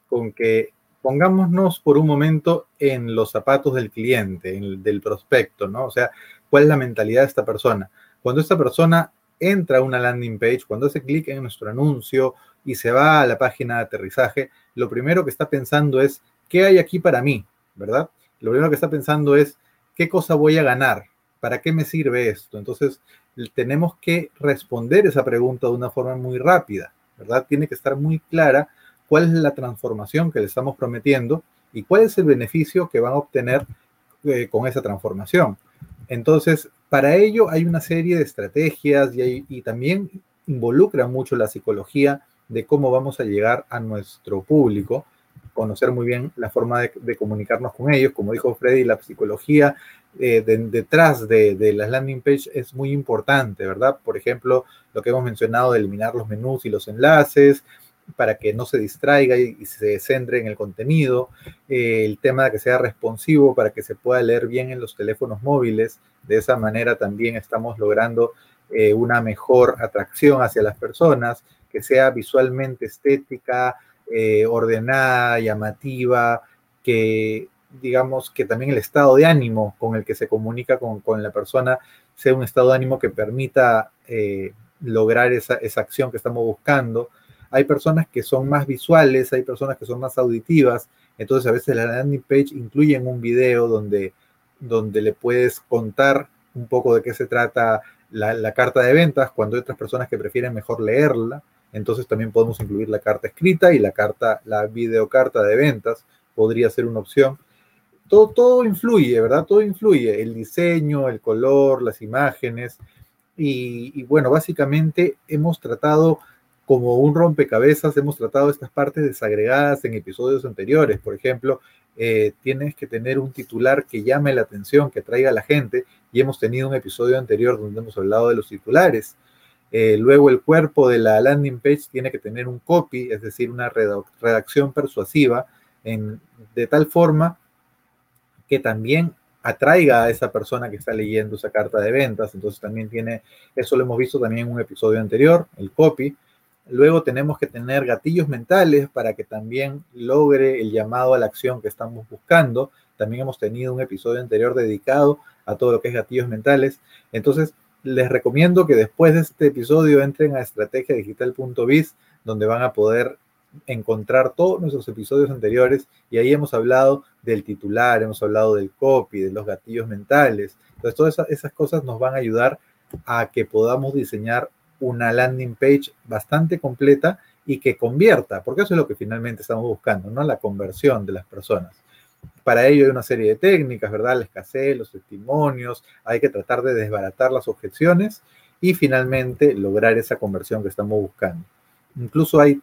con que pongámonos por un momento en los zapatos del cliente, en del prospecto, ¿no? O sea, ¿cuál es la mentalidad de esta persona? Cuando esta persona entra a una landing page, cuando hace clic en nuestro anuncio y se va a la página de aterrizaje, lo primero que está pensando es, ¿qué hay aquí para mí? ¿Verdad? Lo primero que está pensando es, ¿qué cosa voy a ganar? ¿Para qué me sirve esto? Entonces, tenemos que responder esa pregunta de una forma muy rápida, ¿verdad? Tiene que estar muy clara cuál es la transformación que le estamos prometiendo y cuál es el beneficio que van a obtener eh, con esa transformación. Entonces, para ello hay una serie de estrategias y, y, también involucra mucho la psicología de cómo vamos a llegar a nuestro público, conocer muy bien la forma de, comunicarnos con ellos. Como dijo Freddy, la psicología eh, de, detrás de, las landing page es muy importante, ¿verdad? Por ejemplo, lo que hemos mencionado de eliminar los menús y los enlaces, para que no se distraiga y, y se centre en el contenido, eh, el tema de que sea responsivo para que se pueda leer bien en los teléfonos móviles, de esa manera también estamos logrando eh, una mejor atracción hacia las personas, que sea visualmente estética, eh, ordenada, llamativa, que digamos que también el estado de ánimo con el que se comunica con, con la persona sea un estado de ánimo que permita eh, lograr esa, esa acción que estamos buscando. Hay personas que son más visuales, hay personas que son más auditivas, entonces a veces la landing page incluye un video donde, donde le puedes contar un poco de qué se trata la, la, carta de ventas, cuando hay otras personas que prefieren mejor leerla, entonces también podemos incluir la carta escrita y la carta, la videocarta de ventas, podría ser una opción. Todo, todo influye, ¿verdad? Todo influye, el diseño, el color, las imágenes, y, bueno, básicamente hemos tratado como un rompecabezas hemos tratado estas partes desagregadas en episodios anteriores. Por ejemplo, eh, tienes que tener un titular que llame la atención, que traiga a la gente, y hemos tenido un episodio anterior donde hemos hablado de los titulares. Eh, luego el cuerpo de la landing page tiene que tener un copy, es decir, una redacción persuasiva, de tal forma que también atraiga a esa persona que está leyendo esa carta de ventas. Entonces también tiene, eso lo hemos visto también en un episodio anterior, el copy. Luego tenemos que tener gatillos mentales para que también logre el llamado a la acción que estamos buscando. También hemos tenido un episodio anterior dedicado a todo lo que es gatillos mentales. Entonces, les recomiendo que después de este episodio entren a estrategiadigital.biz, donde van a poder encontrar todos nuestros episodios anteriores y ahí hemos hablado del titular, hemos hablado del copy, de los gatillos mentales. Entonces, todas esas, cosas nos van a ayudar a que podamos diseñar una landing page bastante completa y que convierta, porque eso es lo que finalmente estamos buscando, ¿no? La conversión de las personas. Para ello hay una serie de técnicas, ¿verdad? La escasez, los testimonios, hay que tratar de desbaratar las objeciones y finalmente lograr esa conversión que estamos buscando. Incluso hay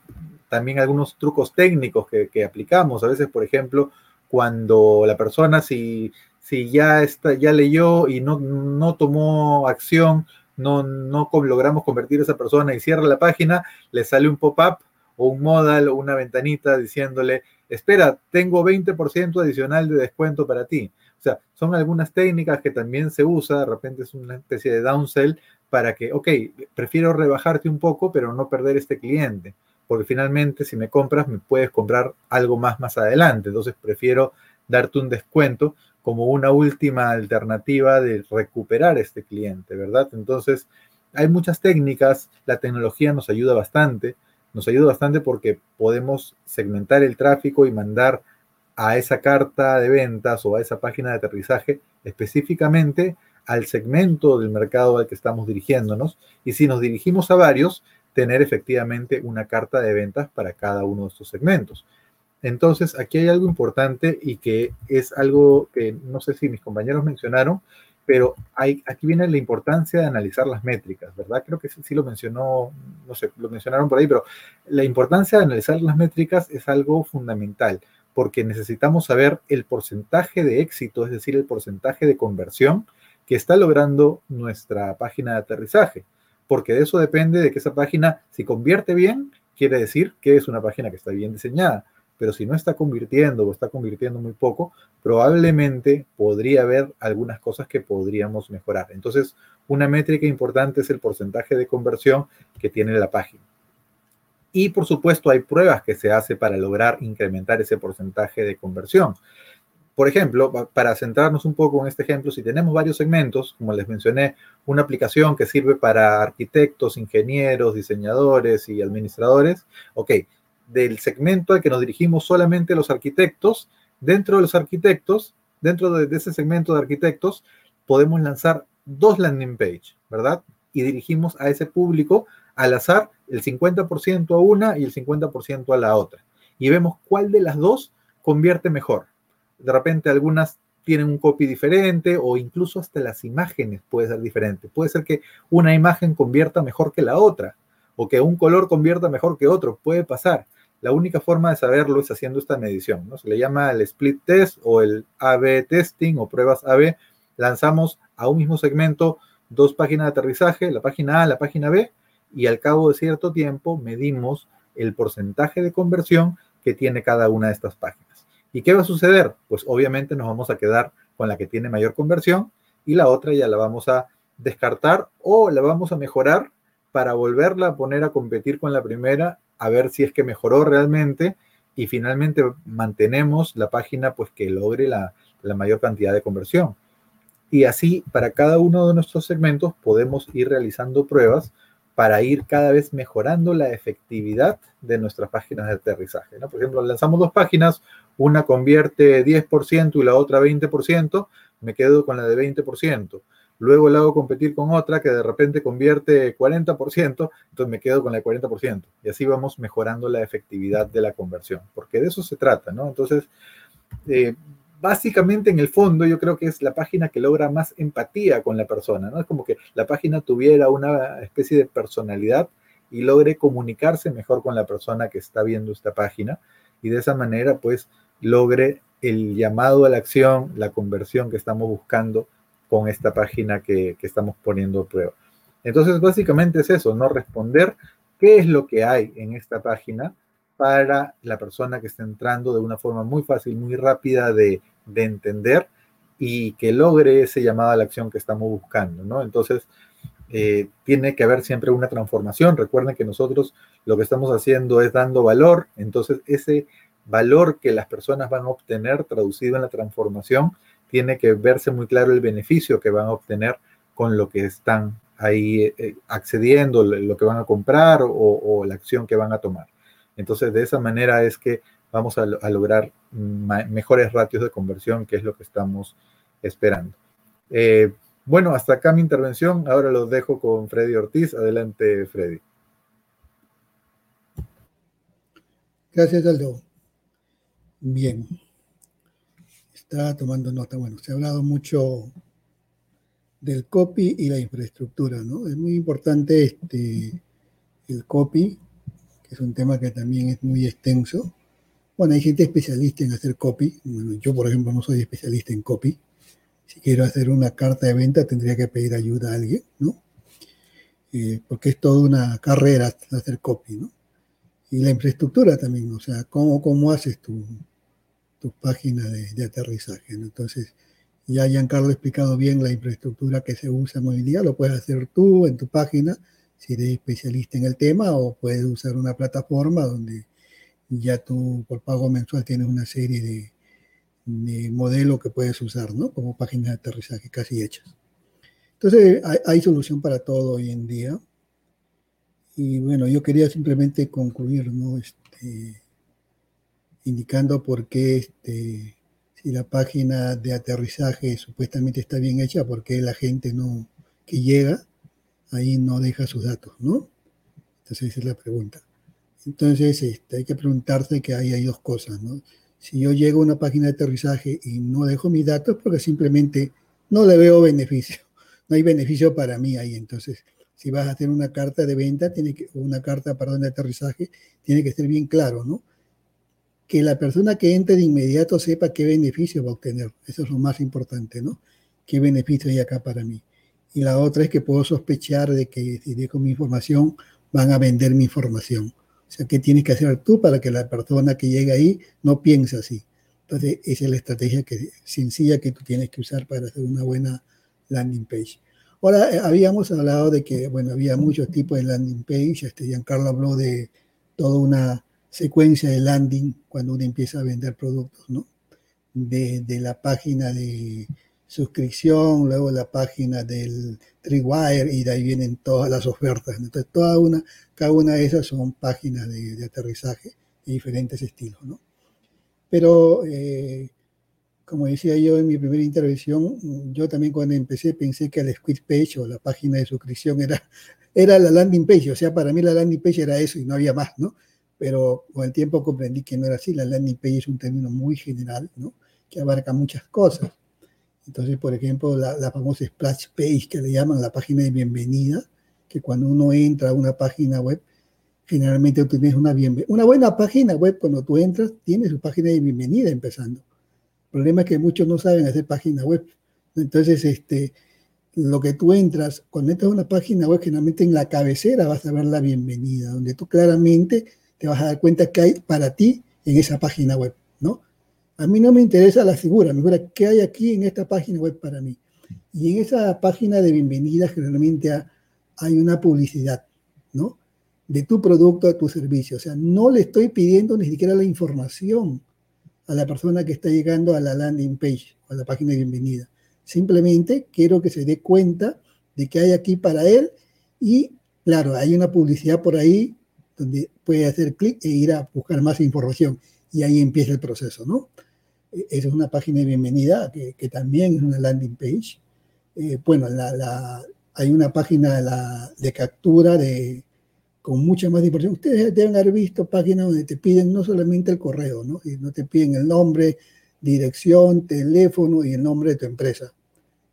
también algunos trucos técnicos que, aplicamos. A veces, por ejemplo, cuando la persona, si, si ya, está, ya leyó y no, no tomó acción, no, no logramos convertir a esa persona y cierra la página, le sale un pop-up o un modal o una ventanita diciéndole, espera, tengo 20% adicional de descuento para ti. O sea, son algunas técnicas que también se usa, de repente es una especie de downsell para que, ok, prefiero rebajarte un poco, pero no perder este cliente, porque finalmente si me compras, me puedes comprar algo más más adelante, entonces prefiero darte un descuento como una última alternativa de recuperar este cliente, ¿verdad? Entonces, hay muchas técnicas, la tecnología nos ayuda bastante, nos ayuda bastante porque podemos segmentar el tráfico y mandar a esa carta de ventas o a esa página de aterrizaje específicamente al segmento del mercado al que estamos dirigiéndonos. Y si nos dirigimos a varios, tener efectivamente una carta de ventas para cada uno de estos segmentos. Entonces, aquí hay algo importante y que es algo que no sé si mis compañeros mencionaron, pero aquí viene la importancia de analizar las métricas, ¿verdad? Creo que sí, lo mencionó, no sé, lo mencionaron por ahí, pero la importancia de analizar las métricas es algo fundamental, porque necesitamos saber el porcentaje de éxito, es decir, el porcentaje de conversión que está logrando nuestra página de aterrizaje, porque de eso depende de que esa página, si convierte bien, quiere decir que es una página que está bien diseñada pero si no está convirtiendo o está convirtiendo muy poco, probablemente podría haber algunas cosas que podríamos mejorar. Entonces, una métrica importante es el porcentaje de conversión que tiene la página. Y por supuesto, hay pruebas que se hace para lograr incrementar ese porcentaje de conversión. Por ejemplo, para centrarnos un poco en este ejemplo, si tenemos varios segmentos, como les mencioné, una aplicación que sirve para arquitectos, ingenieros, diseñadores y administradores, ok, del segmento al que nos dirigimos solamente los arquitectos, dentro de los arquitectos, dentro de, ese segmento de arquitectos, podemos lanzar dos landing page, ¿verdad? Y dirigimos a ese público al azar el 50% a una y el 50% a la otra. Y vemos cuál de las dos convierte mejor. De repente algunas tienen un copy diferente o incluso hasta las imágenes puede ser diferente. Puede ser que una imagen convierta mejor que la otra o que un color convierta mejor que otro. Puede pasar. La única forma de saberlo es haciendo esta medición, ¿no? Se le llama el split test o el AB testing o pruebas AB. Lanzamos a un mismo segmento dos páginas de aterrizaje, la página A, la página B, y al cabo de cierto tiempo medimos el porcentaje de conversión que tiene cada una de estas páginas. ¿Y qué va a suceder? Pues obviamente nos vamos a quedar con la que tiene mayor conversión y la otra ya la vamos a descartar o la vamos a mejorar para volverla a poner a competir con la primera a ver si es que mejoró realmente y finalmente mantenemos la página pues que logre la, mayor cantidad de conversión. Y así para cada uno de nuestros segmentos podemos ir realizando pruebas para ir cada vez mejorando la efectividad de nuestras páginas de aterrizaje. Por ejemplo, lanzamos dos páginas, una convierte 10% y la otra 20%, me quedo con la de 20% luego la hago competir con otra que de repente convierte 40%, entonces me quedo con la de 40%. Y así vamos mejorando la efectividad de la conversión, porque de eso se trata, ¿no? Entonces, eh, básicamente en el fondo yo creo que es la página que logra más empatía con la persona, ¿no? Es como que la página tuviera una especie de personalidad y logre comunicarse mejor con la persona que está viendo esta página y de esa manera pues logre el llamado a la acción, la conversión que estamos buscando con esta página que, estamos poniendo a prueba. Entonces, básicamente es eso, no responder qué es lo que hay en esta página para la persona que está entrando de una forma muy fácil, muy rápida de, entender y que logre ese llamado a la acción que estamos buscando, ¿no? Entonces, eh, tiene que haber siempre una transformación. Recuerden que nosotros lo que estamos haciendo es dando valor, entonces ese valor que las personas van a obtener traducido en la transformación tiene que verse muy claro el beneficio que van a obtener con lo que están ahí eh, accediendo, lo que van a comprar o, la acción que van a tomar. Entonces, de esa manera es que vamos a, lograr mejores ratios de conversión, que es lo que estamos esperando. Eh, bueno, hasta acá mi intervención. Ahora los dejo con Freddy Ortiz. Adelante, Freddy. Gracias, Aldo. Bien está tomando nota. Bueno, se ha hablado mucho del copy y la infraestructura, ¿no? Es muy importante este, el copy, que es un tema que también es muy extenso, Bueno, hay gente especialista en hacer copy. yo, por ejemplo, no soy especialista en copy. Si quiero hacer una carta de venta, tendría que pedir ayuda a alguien, ¿no? Eh, porque es toda una carrera hacer copy, ¿no? Y la infraestructura también, o sea, cómo, cómo haces tu, tu página de, aterrizaje, ¿no? Entonces, ya Giancarlo ha explicado bien la infraestructura que se usa hoy día, lo puedes hacer tú en tu página, si eres especialista en el tema, o puedes usar una plataforma donde ya tú por pago mensual tienes una serie de, de modelos que puedes usar, ¿no? Como páginas de aterrizaje casi hechas. Entonces, hay, solución para todo hoy en día. Y bueno, yo quería simplemente concluir, ¿no? Este, indicando por qué, este, si la página de aterrizaje supuestamente está bien hecha, por qué la gente no, que llega, ahí no deja sus datos, ¿no? Entonces esa es la pregunta. Entonces, este, hay que preguntarse que ahí hay dos cosas, ¿no? Si yo llego a una página de aterrizaje y no dejo mis datos, porque simplemente no le veo beneficio. No hay beneficio para mí ahí. Entonces, si vas a hacer una carta de venta, tiene que, una carta, perdón, de aterrizaje, tiene que ser bien claro, ¿no? Que la persona que entre de inmediato sepa qué beneficio va a obtener. Eso es lo más importante, ¿no? ¿Qué beneficio hay acá para mí? Y la otra es que puedo sospechar de que si dejo mi información, van a vender mi información. O sea, ¿qué tienes que hacer tú para que la persona que llega ahí no piense así? Entonces, esa es la estrategia que, sencilla que tú tienes que usar para hacer una buena landing page. Ahora, eh, habíamos hablado de que, bueno, había muchos tipos de landing page. Este, Giancarlo habló de toda una secuencia de landing cuando uno empieza a vender productos, ¿no? De, de la página de suscripción, luego la página del Tripwire y de ahí vienen todas las ofertas. Entonces, toda una, cada una de esas son páginas de, aterrizaje de diferentes estilos. ¿no? Pero, eh, como decía yo en mi primera intervención, yo también cuando empecé pensé que la squid page o la página de suscripción era, era la landing page. O sea, para mí la landing page era eso y no había más, ¿no? Pero con el tiempo comprendí que no era así. La landing page es un término muy general, ¿no? Que abarca muchas cosas. Entonces, por ejemplo, la, famosa splash page que le llaman la página de bienvenida, que cuando uno entra a una página web, generalmente tienes una bienvenida. Una buena página web, cuando tú entras, tiene su página de bienvenida empezando. El problema es que muchos no saben hacer página web. Entonces, este, lo que tú entras, cuando entras a una página web, generalmente en la cabecera vas a ver la bienvenida, donde tú claramente te vas a dar cuenta que hay para ti en esa página web, ¿no? A mí no me interesa la figura, me gusta qué hay aquí en esta página web para mí. Y en esa página de bienvenida generalmente hay una publicidad, ¿no? De tu producto, de tu servicio. O sea, no le estoy pidiendo ni siquiera la información a la persona que está llegando a la landing page a la página de bienvenida. Simplemente quiero que se dé cuenta de que hay aquí para él y, claro, hay una publicidad por ahí donde puede hacer clic e ir a buscar más información y ahí empieza el proceso, ¿no? E, esa es una página de bienvenida que, que también es una landing page. Eh, bueno, la, hay una página de, la, de captura de, con mucha más información. Ustedes deben haber visto páginas donde te piden no solamente el correo, ¿no? Y no te piden el nombre, dirección, teléfono y el nombre de tu empresa.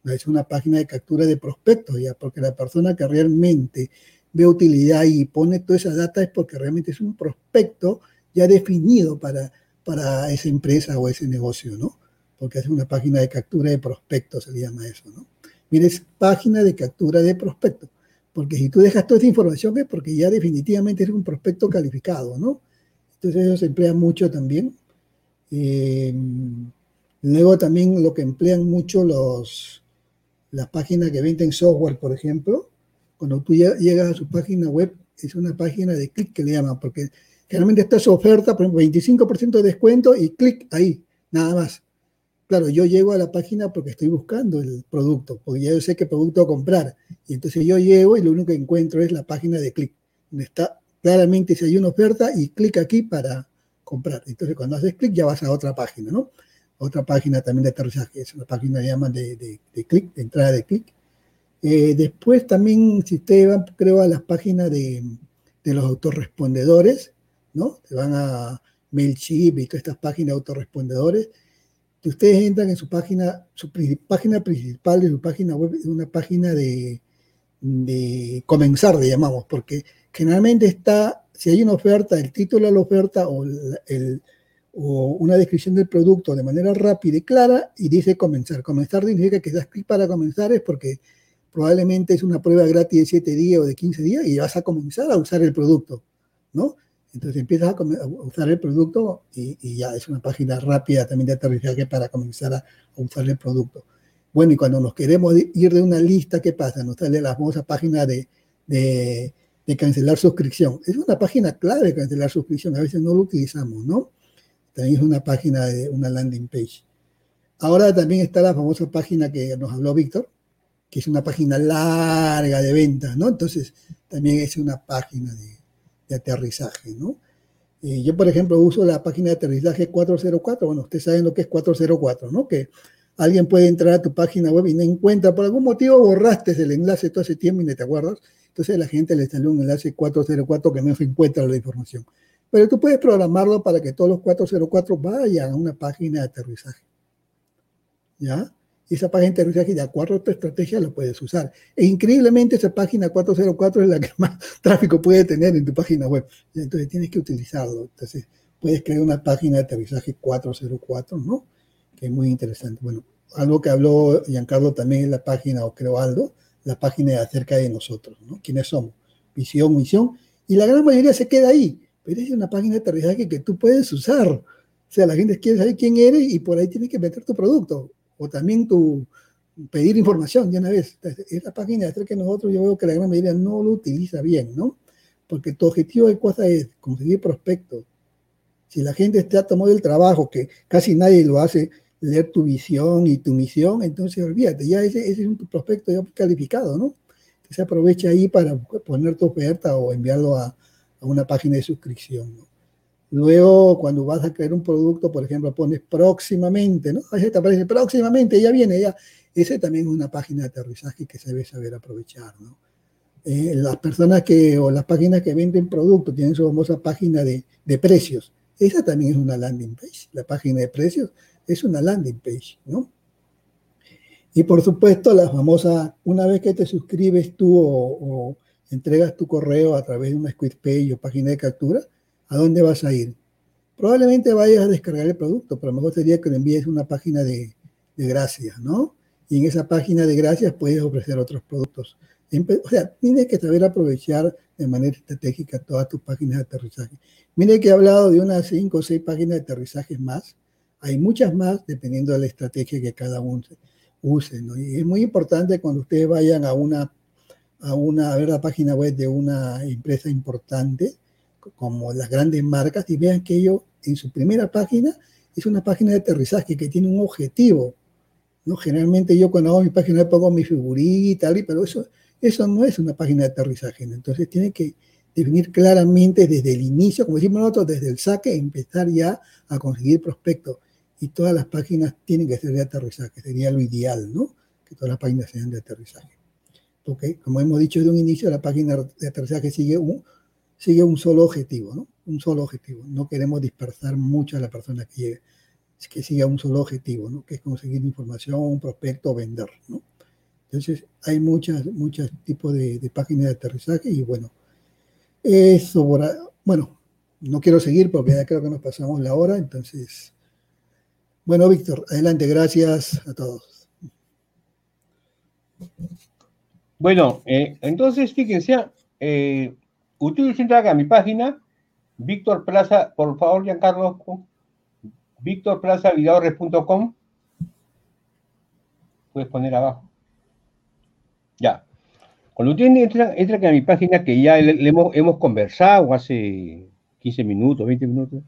Es una página de captura de prospectos ya, porque la persona que realmente ve utilidad y pone toda esa data es porque realmente es un prospecto ya definido para, para esa empresa o ese negocio, ¿no? Porque es una página de captura de prospectos, se le llama eso, ¿no? Mire, es página de captura de prospectos. Porque si tú dejas toda esa información es porque ya definitivamente es un prospecto calificado, ¿no? Entonces eso se emplea mucho también. Eh, luego también lo que emplean mucho los, las páginas que venden software, por ejemplo, cuando tú llegas a su página web, es una página de clic que le llaman, porque Generalmente está su oferta, por ejemplo, 25% de descuento y clic ahí, nada más. Claro, yo llego a la página porque estoy buscando el producto, porque ya yo sé qué producto comprar. Y entonces yo llego y lo único que encuentro es la página de clic, donde está claramente si hay una oferta y clic aquí para comprar. Entonces cuando haces clic ya vas a otra página, ¿no? Otra página también de aterrizaje, es una página que llaman de, de, clic, de entrada de clic. Eh, después también, si ustedes van, creo, a las páginas de, de los autorrespondedores, ¿no? Te van a MailChimp y todas estas páginas autorrespondedores. Que ustedes entran en su página, su página principal de su página web una página de, de comenzar, le llamamos, porque generalmente está, si hay una oferta, el título de la oferta o el, o una descripción del producto de manera rápida y clara y dice comenzar. Comenzar significa que das clic para comenzar es porque probablemente es una prueba gratis de 7 días o de 15 días y vas a comenzar a usar el producto, ¿no? Entonces empiezas a, usar el producto y, ya es una página rápida también de aterrizaje para comenzar a, usar el producto. Bueno, y cuando nos queremos ir de una lista, ¿qué pasa? Nos sale la famosa página de, de, de cancelar suscripción. Es una página clave cancelar suscripción, a veces no lo utilizamos, ¿no? También es una página de una landing page. Ahora también está la famosa página que nos habló Víctor, que es una página larga de ventas, ¿no? Entonces, también es una página de, aterrizaje, ¿no? Eh, yo, por ejemplo, uso la página de aterrizaje 404. Bueno, ustedes saben lo que es 404, ¿no? Que alguien puede entrar a tu página web y no encuentra, por algún motivo borraste el enlace todo ese tiempo y no te acuerdas. Entonces, a la gente le sale un enlace 404 que no se encuentra la información. Pero tú puedes programarlo para que todos los 404 vayan a una página de aterrizaje. ¿Ya? Esa página de aterrizaje de acuerdo a tu estrategia lo puedes usar. E increíblemente esa página 404 es la que más tráfico puede tener en tu página web. Entonces tienes que utilizarlo. Entonces puedes crear una página de aterrizaje 404, ¿no? Que es muy interesante. Bueno, algo que habló Giancarlo también en la página, o creo Aldo, la página de acerca de nosotros, ¿no? ¿Quiénes somos? Visión, misión. Y la gran mayoría se queda ahí pero es una página de aterrizaje que tú puedes usar. O sea, la gente quiere saber quién eres y por ahí tienes que meter tu producto o también tu pedir información ya una vez. Esa página de que nosotros yo veo que la gran mayoría no lo utiliza bien, ¿no? Porque tu objetivo de cosa es conseguir prospectos. Si la gente está tomando el trabajo, que casi nadie lo hace, leer tu visión y tu misión, entonces olvídate, ya ese, ese es un prospecto ya calificado, ¿no? se aprovecha ahí para poner tu oferta o enviarlo a, a una página de suscripción. Luego, cuando vas a crear un producto, por ejemplo, pones próximamente, ¿no? Ahí te aparece próximamente, ya viene, ya. Ese también es una página de aterrizaje que se debe saber aprovechar, ¿no? Eh, las personas que, o las páginas que venden productos, tienen su famosa página de, de precios. Esa también es una landing page. La página de precios es una landing page, ¿no? Y por supuesto, la famosa, una vez que te suscribes tú o entregas tu correo a través de una Page o página de captura, ¿a dónde vas a ir? Probablemente vayas a descargar el producto, pero a lo mejor sería que le envíes una página de, gracias, ¿no? Y en esa página de gracias puedes ofrecer otros productos. O sea, tienes que saber aprovechar de manera estratégica todas tus páginas de aterrizaje. Mire que he hablado de unas cinco o seis páginas de aterrizaje más. Hay muchas más dependiendo de la estrategia que cada uno use. Y es muy importante cuando ustedes vayan a una a, una, a ver la página web de una empresa importante, como las grandes marcas, y vean que ellos en su primera página es una página de aterrizaje que tiene un objetivo. ¿no? Generalmente yo cuando hago mi página pongo mi figurita, pero eso, eso no es una página de aterrizaje. Entonces tiene que definir claramente desde el inicio, como decimos nosotros, desde el saque, empezar ya a conseguir prospectos. Y todas las páginas tienen que ser de aterrizaje, sería lo ideal, ¿no? Que todas las páginas sean de aterrizaje porque como hemos dicho de un inicio, la página de aterrizaje sigue un, sigue un solo objetivo, ¿no? Un solo objetivo. No queremos dispersar mucho a la persona que llegue, que siga un solo objetivo, ¿no? Que es conseguir información, un prospecto, vender, ¿no? Entonces, hay muchas, muchos tipos de, páginas de aterrizaje y bueno, eso, bueno, no quiero seguir porque ya creo que nos pasamos la hora, entonces, bueno, Víctor, adelante, gracias a todos. Bueno, eh, entonces fíjense, eh, ustedes entran a mi página, Víctor Plaza, por favor, Giancarlo, víctorplazavidadores.com. Puedes poner abajo. Ya. Cuando ustedes entran, entran a mi página, que ya hemos, hemos, conversado hace 15 minutos, 20 minutos,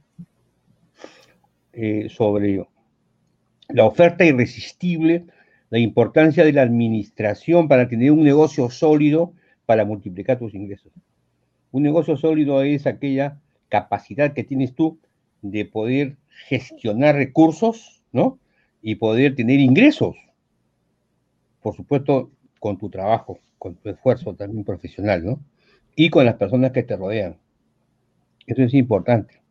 eh, sobre la oferta irresistible la importancia de la administración para tener un negocio sólido para multiplicar tus ingresos. Un negocio sólido es aquella capacidad que tienes tú de poder gestionar recursos, ¿no? Y poder tener ingresos. Por supuesto, con tu trabajo, con tu esfuerzo también profesional, ¿no? Y con las personas que te rodean. Eso es importante.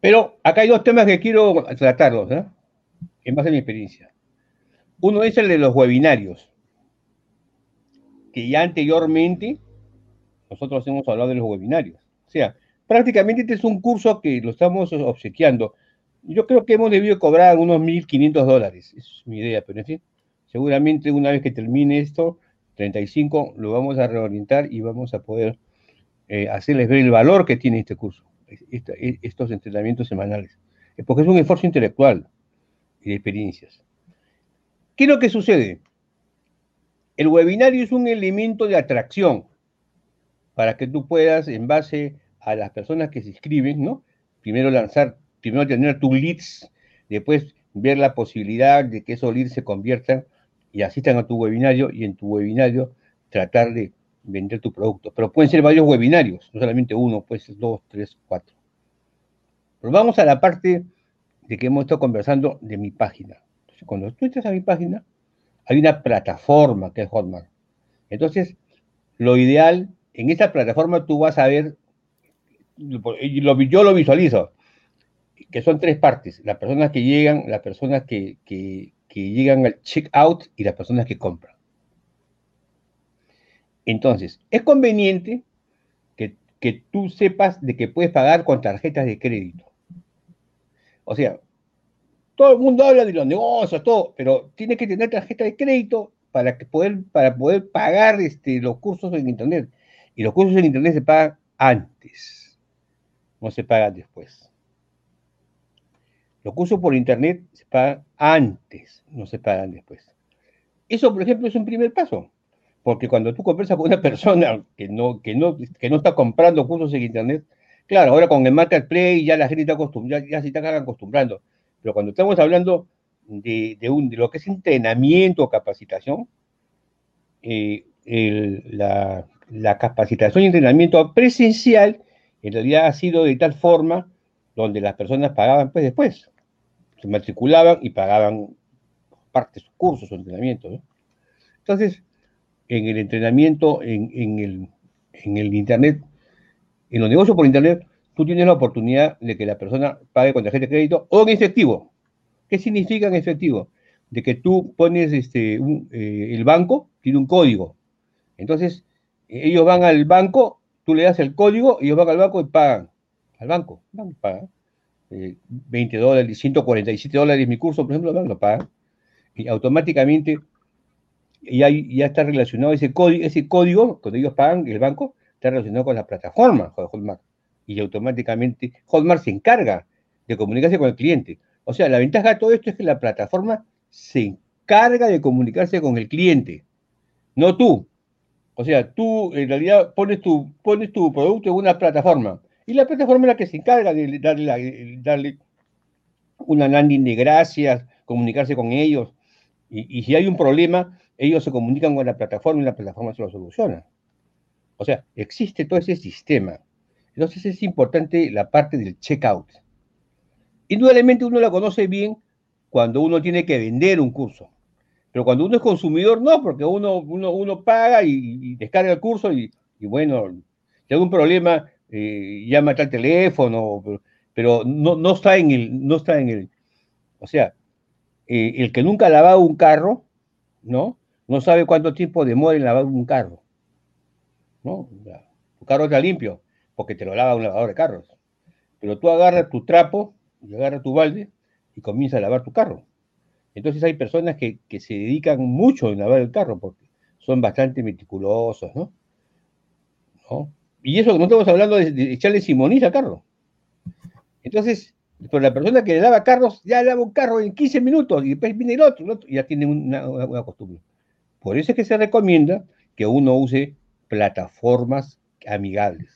Pero acá hay dos temas que quiero tratarlos, ¿no? en base a mi experiencia. Uno es el de los webinarios, que ya anteriormente nosotros hemos hablado de los webinarios. O sea, prácticamente este es un curso que lo estamos obsequiando. Yo creo que hemos debido cobrar unos 1.500 dólares, es mi idea, pero en fin, seguramente una vez que termine esto, 35, lo vamos a reorientar y vamos a poder eh, hacerles ver el valor que tiene este curso, estos entrenamientos semanales, porque es un esfuerzo intelectual y de experiencias. ¿Qué es lo que sucede? El webinario es un elemento de atracción para que tú puedas, en base a las personas que se inscriben, ¿no? Primero lanzar, primero tener tus leads, después ver la posibilidad de que esos leads se conviertan y asistan a tu webinario y en tu webinario tratar de vender tu producto. Pero pueden ser varios webinarios, no solamente uno, puede ser dos, tres, cuatro. Pero vamos a la parte de que hemos estado conversando de mi página. Entonces, cuando tú entras a mi página, hay una plataforma que es Hotmart. Entonces, lo ideal, en esta plataforma tú vas a ver, yo lo visualizo, que son tres partes, las personas que llegan, las personas que, llegan al checkout y las personas que compran. Entonces, es conveniente que, tú sepas de que puedes pagar con tarjetas de crédito. O sea, todo el mundo habla de los negocios, todo, pero tiene que tener tarjeta de crédito para, poder, para poder pagar este, los cursos en Internet. Y los cursos en Internet se pagan antes, no se pagan después. Los cursos por Internet se pagan antes, no se pagan después. Eso, por ejemplo, es un primer paso. Porque cuando tú conversas con una persona que no, que no, que no está comprando cursos en Internet, claro, ahora con el Marketplace ya la gente está acostumbrada, ya se está acostumbrando. Pero cuando estamos hablando de, un, de lo que es entrenamiento o capacitación, eh, la, capacitación y entrenamiento presencial en realidad ha sido de tal forma donde las personas pagaban pues después. Se matriculaban y pagaban parte de sus cursos o entrenamientos. Entonces, en el entrenamiento, en, en, el, en el Internet, en los negocios por Internet, tú tienes la oportunidad de que la persona pague con tarjeta de crédito o en efectivo. ¿Qué significa en efectivo? De que tú pones este, eh, el banco, tiene un código. Entonces, ellos van al banco, tú le das el código, ellos van al banco y pagan. Al banco, van, pagan. 20 eh, dólares, 147 dólares mi curso, por ejemplo, van, lo pagan. Y automáticamente ya, ya está relacionado ese código, ese código, cuando ellos pagan, el banco, está relacionado con la plataforma Hotmart y automáticamente Hotmart se encarga de comunicarse con el cliente. O sea, la ventaja de todo esto es que la plataforma se encarga de comunicarse con el cliente, no tú. O sea, tú en realidad pones tu, pones tu producto en una plataforma y la plataforma es la que se encarga de darle, darle una landing de gracias, comunicarse con ellos. Y, y si hay un problema, ellos se comunican con la plataforma y la plataforma se lo soluciona. O sea, existe todo ese sistema. Entonces es importante la parte del checkout. Indudablemente uno la conoce bien cuando uno tiene que vender un curso. Pero cuando uno es consumidor, no, porque uno, uno, paga y, descarga el curso y, bueno, si hay algún problema, eh, llama al teléfono, pero, no, está en el, no está en el, o sea, eh, el que nunca ha lavado un carro, ¿no? No sabe cuánto tiempo demora en lavar un carro, ¿no? Tu carro está limpio, porque te lo lava un lavador de carros. Pero tú agarras tu trapo y agarras tu balde y comienzas a lavar tu carro. Entonces hay personas que, se dedican mucho en lavar el carro porque son bastante meticulosos, ¿no? Y eso no estamos hablando de, echarle simoniza al carro. Entonces, pero la persona que le lava carros ya lava un carro en 15 minutos y después viene el otro, y ya tiene una, una costumbre. Por eso es que se recomienda que uno use plataformas amigables.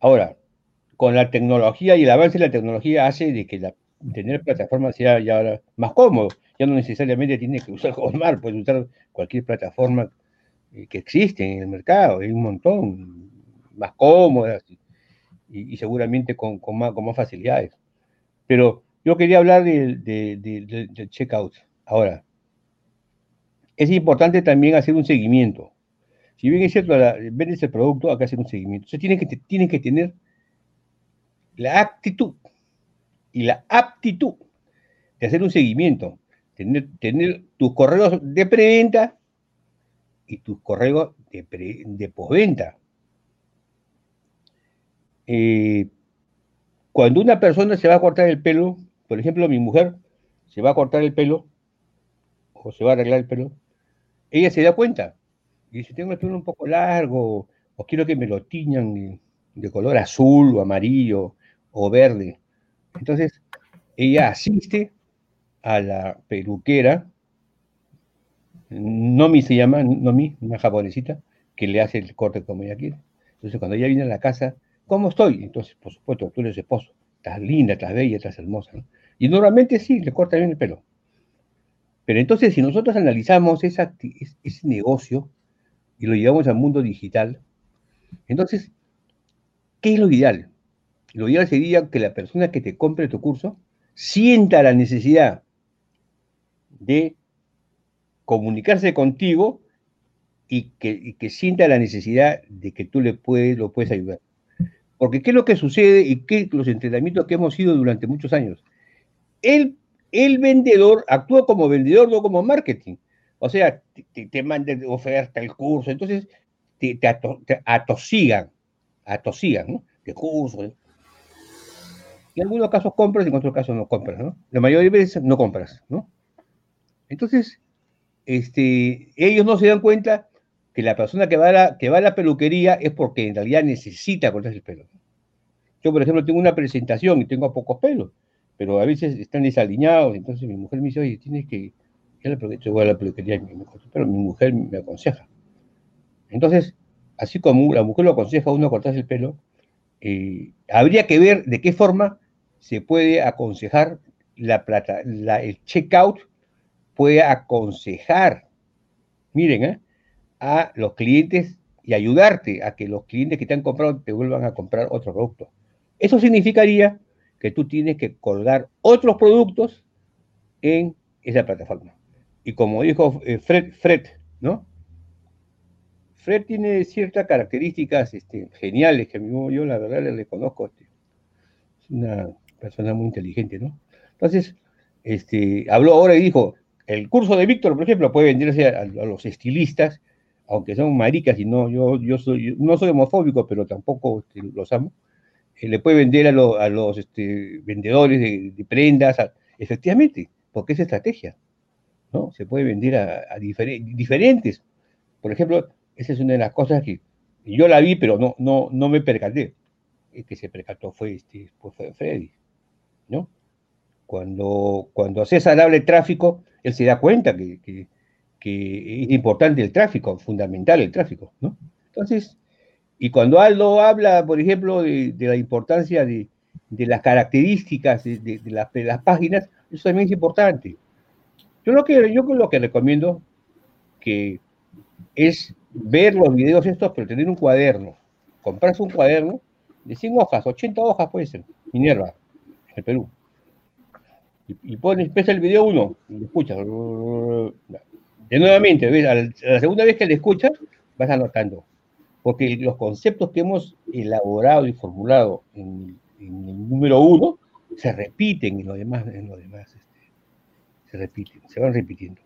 Ahora, con la tecnología y el avance de la tecnología hace de que la, tener plataformas sea ya más cómodo. Ya no necesariamente tiene que usar Hotmart, puedes usar cualquier plataforma eh, que existe en el mercado, hay un montón, más cómodas y, seguramente con, más, facilidades. Pero yo quería hablar del checkout. Ahora, es importante también hacer un seguimiento. Si bien es cierto, vendes el producto, que hacer un seguimiento. Entonces tienen que, tienen que tener la actitud y la aptitud de hacer un seguimiento, tener, tener tus correos de preventa y tus correos de, de postventa. eh, cuando una persona se va a cortar el pelo, por ejemplo, mi mujer se va a cortar el pelo o se va a arreglar el pelo, ella se da cuenta. Y dice, tengo el pelo un poco largo, o quiero que me lo tiñan de color azul o amarillo o verde. Entonces, ella asiste a la peluquera, Nomi se llama, Nomi, una japonesita, que le hace el corte como ella quiere. Entonces, cuando ella viene a la casa, ¿cómo estoy? Entonces, por supuesto, tú eres esposo, estás linda, estás bella, estás hermosa. Y normalmente sí, le corta bien el pelo. Pero entonces, si nosotros analizamos ese negocio y lo llevamos al mundo digital, entonces, ¿qué es lo ideal? Lo ideal sería que la persona que te compre tu curso sienta la necesidad de comunicarse contigo y que, sienta la necesidad de que tú le puedes, lo puedes ayudar. Porque ¿qué es lo que sucede y qué los entrenamientos que hemos ido durante muchos años? El, el vendedor actúa como vendedor, no como marketing. O sea, te, te oferta el curso, entonces te, te, atosigan, atosigan, ¿no? De curso. En algunos casos compras, en otros casos no compras, ¿no? La mayoría de veces no compras, ¿no? Entonces, este, ellos no se dan cuenta que la persona que va, a la, que va a la peluquería es porque en realidad necesita cortarse el pelo. Yo, por ejemplo, tengo una presentación y tengo pocos pelos, pero a veces están desaliñados, entonces mi mujer me dice, oye, tienes que ir a la yo voy a la peluquería pero mi mujer me aconseja. Entonces, así como la mujer lo aconseja a uno cortarse el pelo, eh, habría que ver de qué forma se puede aconsejar la plata, la, el checkout puede aconsejar, miren, ¿eh? a los clientes y ayudarte a que los clientes que te han comprado te vuelvan a comprar otro producto. Eso significaría que tú tienes que colgar otros productos en esa plataforma. Y como dijo eh, Fred, Fred, ¿no? Fred tiene ciertas características este, geniales que yo la verdad le reconozco. Este, es una persona muy inteligente, ¿no? Entonces, este, habló ahora y dijo, el curso de Víctor, por ejemplo, puede venderse a los estilistas aunque son maricas y no, yo, yo, soy, no soy homofóbico, pero tampoco este, los amo, eh, le puede vender a, los este, vendedores de, prendas, efectivamente, porque es estrategia, ¿no? Se puede vender a, diferentes. Por ejemplo, esa es una de las cosas que yo la vi, pero no, no, no me percaté. El que se percató fue, este, fue Freddy, ¿no? Cuando, cuando César habla de tráfico, él se da cuenta que que es importante el tráfico, fundamental el tráfico, ¿no? Entonces, y cuando Aldo habla, por ejemplo, de, la importancia de, las características de, las, páginas, eso también es importante. Yo lo que, yo lo que recomiendo que es ver los videos estos, pero tener un cuaderno. Comprarse un cuaderno de 100 hojas, 80 hojas puede ser, Minerva, el Perú. Y, pones, pesa el video uno, y lo escuchas de nuevamente, a la segunda vez que le escuchas, vas anotando. Porque los conceptos que hemos elaborado y formulado en, el número uno se repiten en lo demás, en lo demás este, se repiten, se van repitiendo,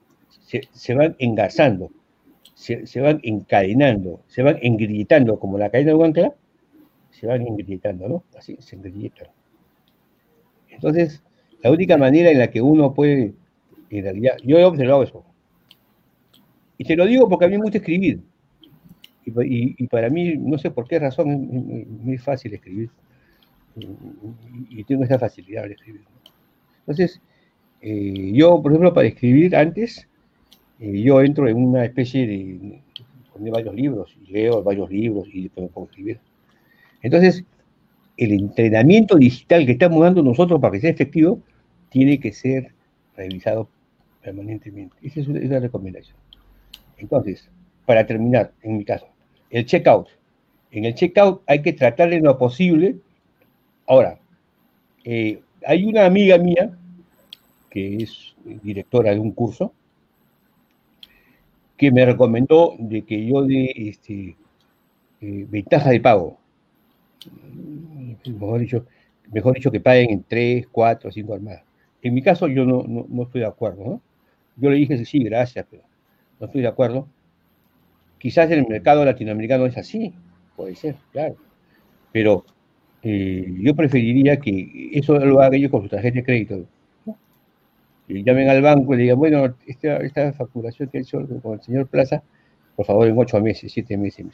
se, van engasando, se, van encadenando, se van engrietando, como la cadena de ancla, se van engrietando, ¿no? Así se engrietan. Entonces, la única manera en la que uno puede, en realidad, yo he observado eso, y te lo digo porque a mí me gusta escribir. Y, para mí, no sé por qué razón, es muy fácil escribir. Y, tengo esa facilidad de escribir. Entonces, eh, yo, por ejemplo, para escribir antes, eh, yo entro en una especie de, de varios libros, y leo varios libros y a escribir. Entonces, el entrenamiento digital que estamos dando nosotros para que sea efectivo tiene que ser revisado permanentemente. Esa es una recomendación. Entonces, para terminar, en mi caso, el checkout. En el checkout hay que tratar de lo posible. Ahora, eh, hay una amiga mía que es directora de un curso que me recomendó de que yo dé este, eh, ventaja de pago. Mejor dicho, mejor dicho que paguen en 3, 4, 5 armadas. En mi caso yo no, no, estoy de acuerdo. ¿no? Yo le dije sí, gracias, pero no estoy de acuerdo. Quizás en el mercado latinoamericano es así, puede ser, claro. Pero eh, yo preferiría que eso lo haga ellos con su tarjeta de crédito. Y llamen al banco y le digan, bueno, esta, facturación que ha hecho con el señor Plaza, por favor, en ocho meses, siete meses.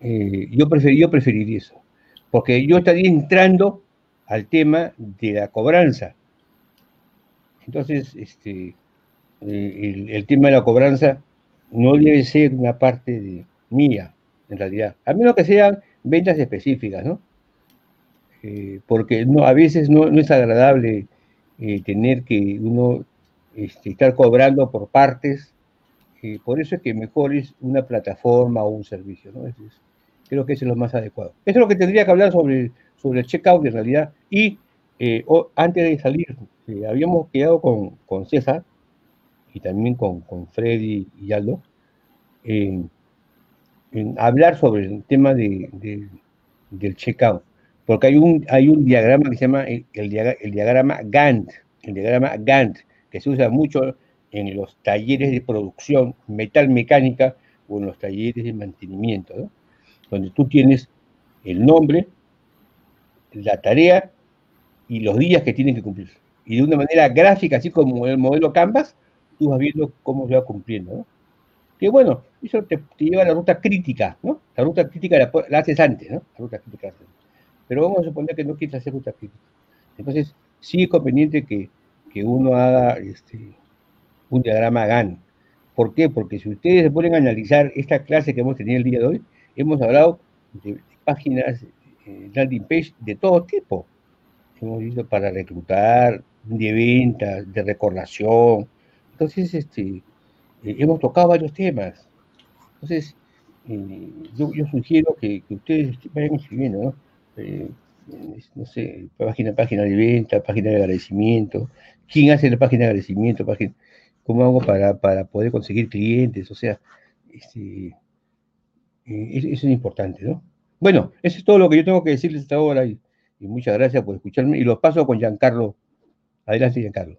Eh, yo, yo preferiría eso, porque yo estaría entrando al tema de la cobranza. Entonces, este, eh, el, tema de la cobranza no debe ser una parte mía, en realidad, a menos que sean ventas específicas, ¿no? Eh, porque no, a veces no, es agradable eh, tener que uno este, estar cobrando por partes, por eso es que mejor es una plataforma o un servicio, ¿no? Creo que eso es lo más adecuado. Eso es lo que tendría que hablar sobre, sobre el checkout en realidad. Y antes de salir, habíamos quedado con, con César y también con, con Freddy y Aldo, en, hablar sobre el tema de, del checkout, porque hay un, hay un diagrama que se llama el, el, diagrama Gantt, el diagrama Gantt, que se usa mucho en los talleres de producción metal mecánica o en los talleres de mantenimiento, donde tú tienes el nombre, la tarea y los días que tienen que cumplir. Y de una manera gráfica, así como el modelo Canvas, tú vas viendo cómo se va cumpliendo, ¿no? Que bueno, eso te, lleva a la ruta crítica, ¿no? La ruta crítica la, haces antes, ¿no? La ruta crítica Pero vamos a suponer que no quieres hacer ruta crítica. Entonces, sí es conveniente que, uno haga este, un diagrama GAN. ¿Por qué? Porque si ustedes se ponen a analizar esta clase que hemos tenido el día de hoy, hemos hablado de, páginas, eh, landing page de todo tipo. Hemos visto para reclutar, de ventas, de recordación, entonces, este, eh, hemos tocado varios temas. Entonces, eh, yo, sugiero que, ustedes vayan escribiendo, ¿no? No sé, página, página de venta, página de agradecimiento, quién hace la página de agradecimiento, cómo hago para, poder conseguir clientes, o sea, este, eso es importante, ¿no? Bueno, eso es todo lo que yo tengo que decirles hasta ahora y, muchas gracias por escucharme y lo paso con Giancarlo. Adelante, Giancarlo.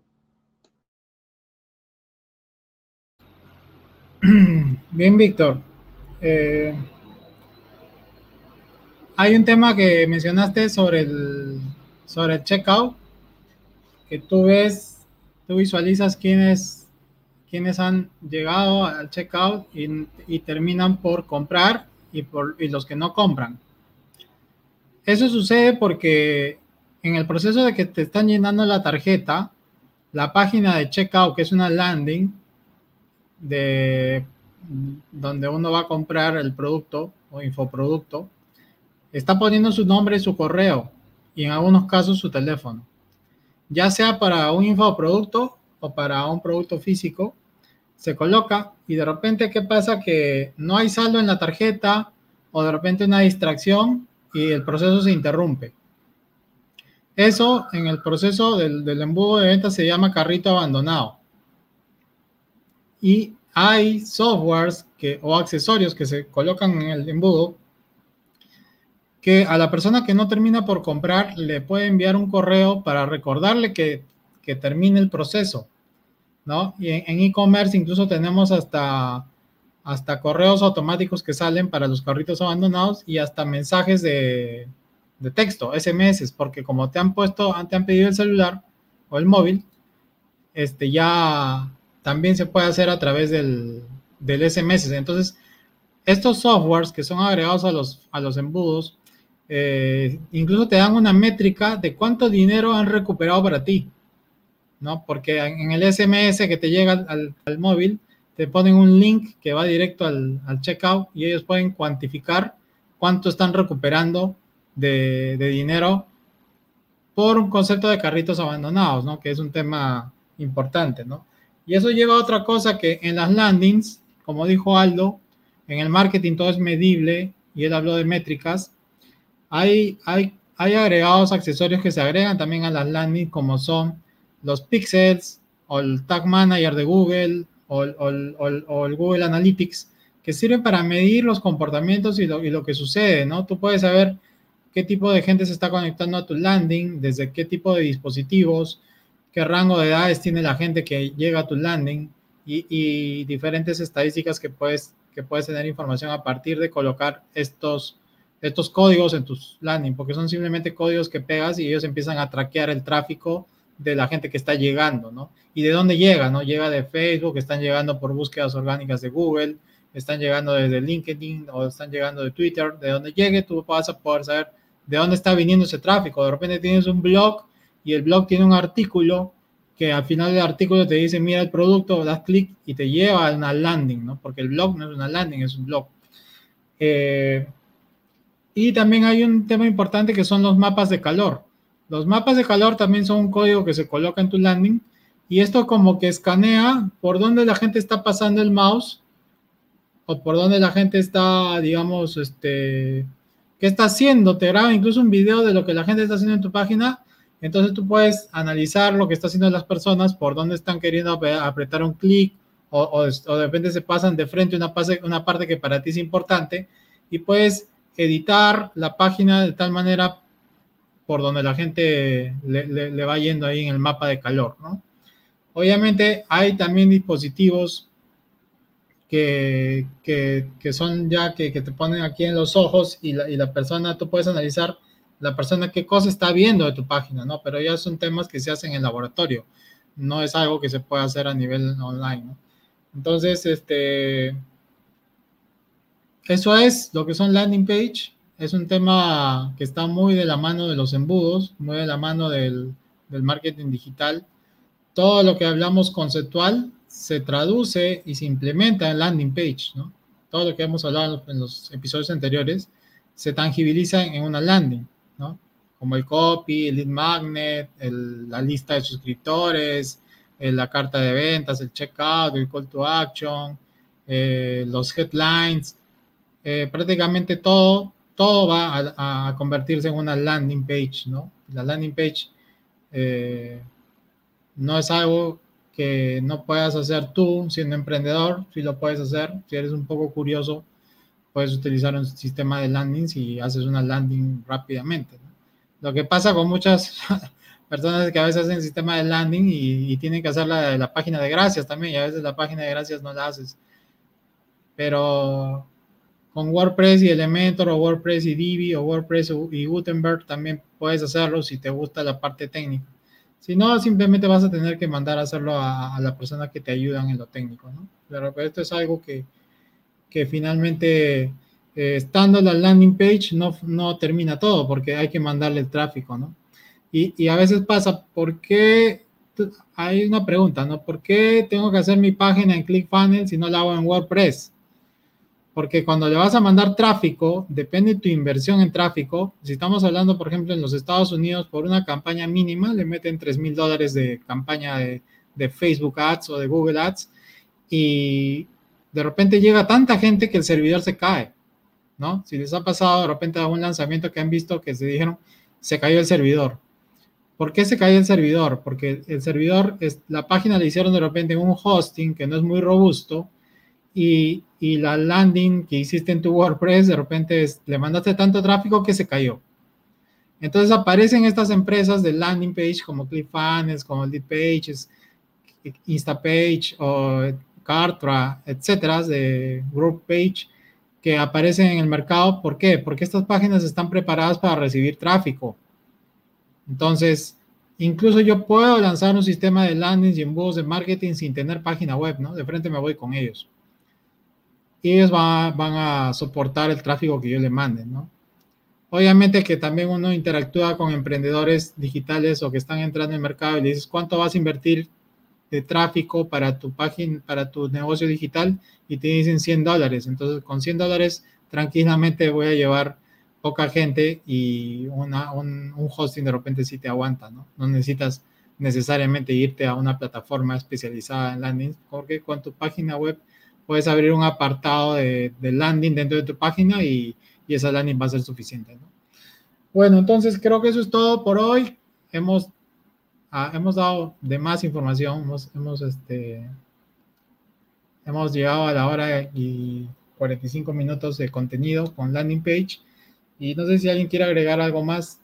Bien, Víctor. Eh, hay un tema que mencionaste sobre el, sobre el checkout, que tú ves, tú visualizas quiénes, quiénes han llegado al checkout y, terminan por comprar y, por, y los que no compran. Eso sucede porque en el proceso de que te están llenando la tarjeta, la página de checkout, que es una landing, de donde uno va a comprar el producto o infoproducto, está poniendo su nombre su correo y en algunos casos su teléfono. Ya sea para un infoproducto o para un producto físico, se coloca y de repente, ¿qué pasa? Que no hay saldo en la tarjeta o de repente una distracción y el proceso se interrumpe. Eso en el proceso del, del embudo de venta se llama carrito abandonado y hay softwares que, o accesorios que se colocan en el embudo que a la persona que no termina por comprar le puede enviar un correo para recordarle que, que termine el proceso, ¿no? Y en e-commerce incluso tenemos hasta, hasta correos automáticos que salen para los carritos abandonados y hasta mensajes de, de texto, SMS, porque como te han puesto, te han pedido el celular o el móvil, este ya también se puede hacer a través del, del SMS. Entonces, estos softwares que son agregados a los, a los embudos, eh, incluso te dan una métrica de cuánto dinero han recuperado para ti, ¿no? Porque en el SMS que te llega al, móvil, te ponen un link que va directo al, al, checkout y ellos pueden cuantificar cuánto están recuperando de, de dinero por un concepto de carritos abandonados, ¿no? Que es un tema importante, ¿no? Y eso lleva a otra cosa que en las landings, como dijo Aldo, en el marketing todo es medible y él habló de métricas. Hay, hay, hay agregados accesorios que se agregan también a las landings como son los pixels o el Tag Manager de Google o, el Google Analytics que sirven para medir los comportamientos y lo, y lo que sucede, ¿no? Tú puedes saber qué tipo de gente se está conectando a tu landing, desde qué tipo de dispositivos, qué rango de edades tiene la gente que llega a tu landing y, diferentes estadísticas que puedes, que puedes tener información a partir de colocar estos, estos códigos en tus landing, porque son simplemente códigos que pegas y ellos empiezan a traquear el tráfico de la gente que está llegando, ¿no? Y de dónde llega, ¿no? Llega de Facebook, están llegando por búsquedas orgánicas de Google, están llegando desde LinkedIn o están llegando de Twitter, de donde llegue tú vas a poder saber de dónde está viniendo ese tráfico. De repente tienes un blog y el blog tiene un artículo que al final del artículo te dice, mira el producto, das clic y te lleva a una landing, ¿no? Porque el blog no es una landing, es un blog. Eh, y también hay un tema importante que son los mapas de calor. Los mapas de calor también son un código que se coloca en tu landing y esto como que escanea por dónde la gente está pasando el mouse o por dónde la gente está, digamos, este, qué está haciendo. Te graba incluso un video de lo que la gente está haciendo en tu página. Entonces tú puedes analizar lo que está haciendo las personas, por dónde están queriendo apretar un clic o, de repente se pasan de frente una parte que para ti es importante y puedes editar la página de tal manera por donde la gente le, va yendo ahí en el mapa de calor, ¿no? Obviamente hay también dispositivos que, que, son ya que, que, te ponen aquí en los ojos y la, y la, persona, tú puedes analizar la persona qué cosa está viendo de tu página, ¿no? Pero ya son temas que se hacen en laboratorio, no es algo que se puede hacer a nivel online, ¿no? Entonces, este, eso es lo que son landing page. Es un tema que está muy de la mano de los embudos, muy de la mano del, marketing digital. Todo lo que hablamos conceptual se traduce y se implementa en landing page. Todo lo que hemos hablado en los episodios anteriores se tangibiliza en una landing. Como el copy, el lead magnet, la lista de suscriptores, la carta de ventas, el checkout, el call to action, eh, los headlines, eh, prácticamente todo, todo va a, convertirse en una landing page, ¿no? La landing page eh, no es algo que no puedas hacer tú siendo emprendedor, si lo puedes hacer, si eres un poco curioso, puedes utilizar un sistema de landings y haces una landing rápidamente. Lo que pasa con muchas personas que a veces hacen el sistema de landing y, tienen que hacer la, la página de gracias también, y a veces la página de gracias no la haces. Pero con WordPress y Elementor o WordPress y Divi o WordPress y Gutenberg también puedes hacerlo si te gusta la parte técnica. Si no, simplemente vas a tener que mandar a hacerlo a, la persona que te ayudan en lo técnico, ¿no? Pero, esto es algo que, que finalmente, eh, estando la landing page, no, no termina todo porque hay que mandarle el tráfico, ¿no? Y, y a veces pasa, ¿por qué? Hay una pregunta, ¿no? ¿Por qué tengo que hacer mi página en ClickFunnels si no la hago en WordPress? Porque cuando le vas a mandar tráfico, depende de tu inversión en tráfico. Si estamos hablando, por ejemplo, en los Estados Unidos, por una campaña mínima, le meten 3 mil dólares de campaña de, Facebook Ads o de Google Ads y de repente llega tanta gente que el servidor se cae, ¿no? Si les ha pasado de repente a un lanzamiento que han visto que se dijeron, se cayó el servidor. ¿Por qué se cayó el servidor? Porque el servidor, es, la página le hicieron de repente un hosting que no es muy robusto y, y, la landing que hiciste en tu WordPress, de repente le mandaste tanto tráfico que se cayó. Entonces aparecen estas empresas de landing page como ClickFunnels, como Lead Pages, Instapage o Cartra, etcétera, de Group Page, que aparecen en el mercado. ¿Por qué? Porque estas páginas están preparadas para recibir tráfico. Entonces, incluso yo puedo lanzar un sistema de landings y embudos de marketing sin tener página web, ¿no? De frente me voy con ellos y ellos van, a soportar el tráfico que yo le mande, ¿no? Obviamente que también uno interactúa con emprendedores digitales o que están entrando en el mercado y le dices, ¿cuánto vas a invertir de tráfico para tu página, para tu negocio digital? Y te dicen 100 dólares. Entonces, con 100 dólares, tranquilamente voy a llevar poca gente y una, un, un, hosting de repente sí te aguanta, ¿no? No necesitas necesariamente irte a una plataforma especializada en landing, porque con tu página web puedes abrir un apartado de, landing dentro de tu página y, esa landing va a ser suficiente. Bueno, entonces creo que eso es todo por hoy. Hemos, ah, hemos dado de más información, hemos, hemos, este, hemos llegado a la hora y 45 minutos de contenido con landing page. Y no sé si alguien quiere agregar algo más.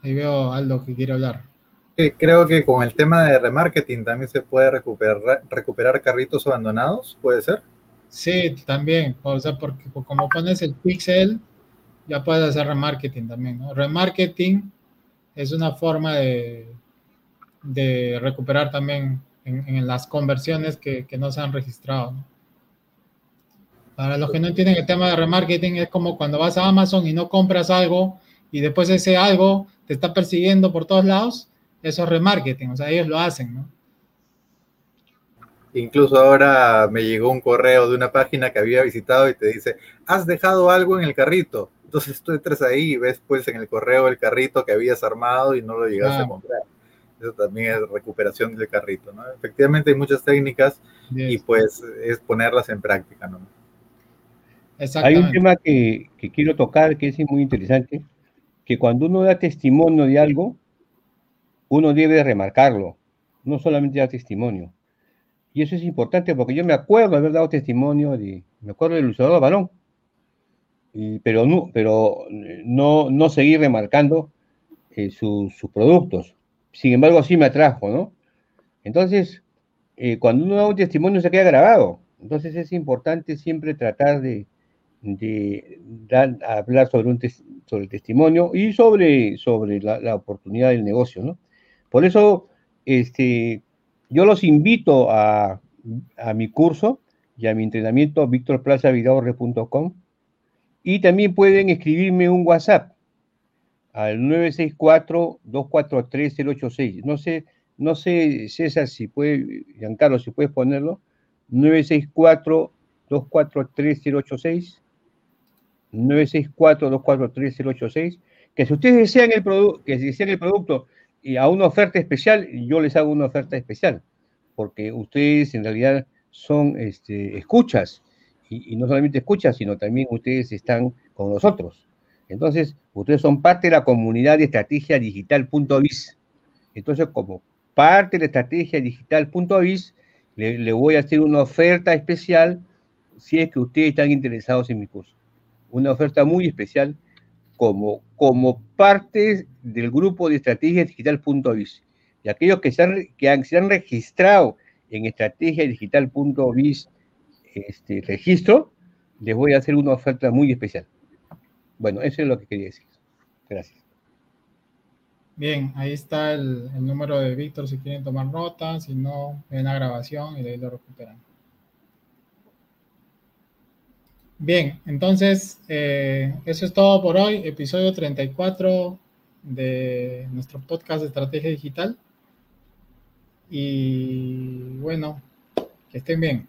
Ahí veo algo que quiere hablar creo que con el tema de remarketing también se puede recuperar, recuperar carritos abandonados, ¿puede ser? Sí, también. O sea, porque como pones el pixel, ya puedes hacer remarketing también. ¿no? Remarketing es una forma de, de recuperar también en, las conversiones que, que, no se han registrado. Para los que no entienden el tema de remarketing, es como cuando vas a Amazon y no compras algo y después ese algo te está persiguiendo por todos lados, eso es remarketing, o sea, ellos lo hacen, ¿no? Incluso ahora me llegó un correo de una página que había visitado y te dice, has dejado algo en el carrito. Entonces tú entras ahí y ves pues en el correo el carrito que habías armado y no lo llegaste a comprar. Eso también es recuperación del carrito, ¿no? Efectivamente hay muchas técnicas y pues es ponerlas en práctica, ¿no? Hay un tema que, que quiero tocar que es muy interesante, que cuando uno da testimonio de algo, uno debe remarcarlo, no solamente dar testimonio. Y eso es importante porque yo me acuerdo haber dado testimonio, de, me acuerdo del usador balón, pero, no, pero no, no seguir remarcando eh, sus productos. Sin embargo, sí me atrajo, ¿no? Entonces, eh, cuando uno da un testimonio se queda grabado. Entonces es importante siempre tratar de, de hablar sobre, un sobre el testimonio y sobre, sobre la, la, oportunidad del negocio, ¿no? Por eso, este, yo los invito a, a mi curso y a mi entrenamiento victorplazavidaurre.com y también pueden escribirme un WhatsApp al 964-243-086. No sé, no sé, César, si puede, Giancarlo, si puedes ponerlo. 964-243-086. 964-243-086. Que si ustedes desean el, que desean el producto y a una oferta especial, yo les hago una oferta especial, porque ustedes en realidad son este, escuchas, y, no solamente escuchas, sino también ustedes están con nosotros. Entonces, ustedes son parte de la comunidad de estrategia digital.biz. Entonces, como parte de la estrategia digital.biz, le, le voy a hacer una oferta especial si es que ustedes están interesados en mi curso. Una oferta muy especial como, como parte del grupo de estrategia digital.biz. Y aquellos que se han, que se han registrado en estrategia digital.biz este, registro, les voy a hacer una oferta muy especial. Bueno, eso es lo que quería decir. Gracias. Bien, ahí está el, el número de Víctor si quieren tomar nota, si no, ven la grabación y de ahí lo recuperan. Bien, entonces, eh, eso es todo por hoy, episodio 34 de nuestro podcast de Estrategia Digital. Y bueno, que estén bien.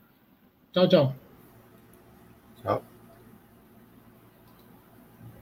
Chao, chao.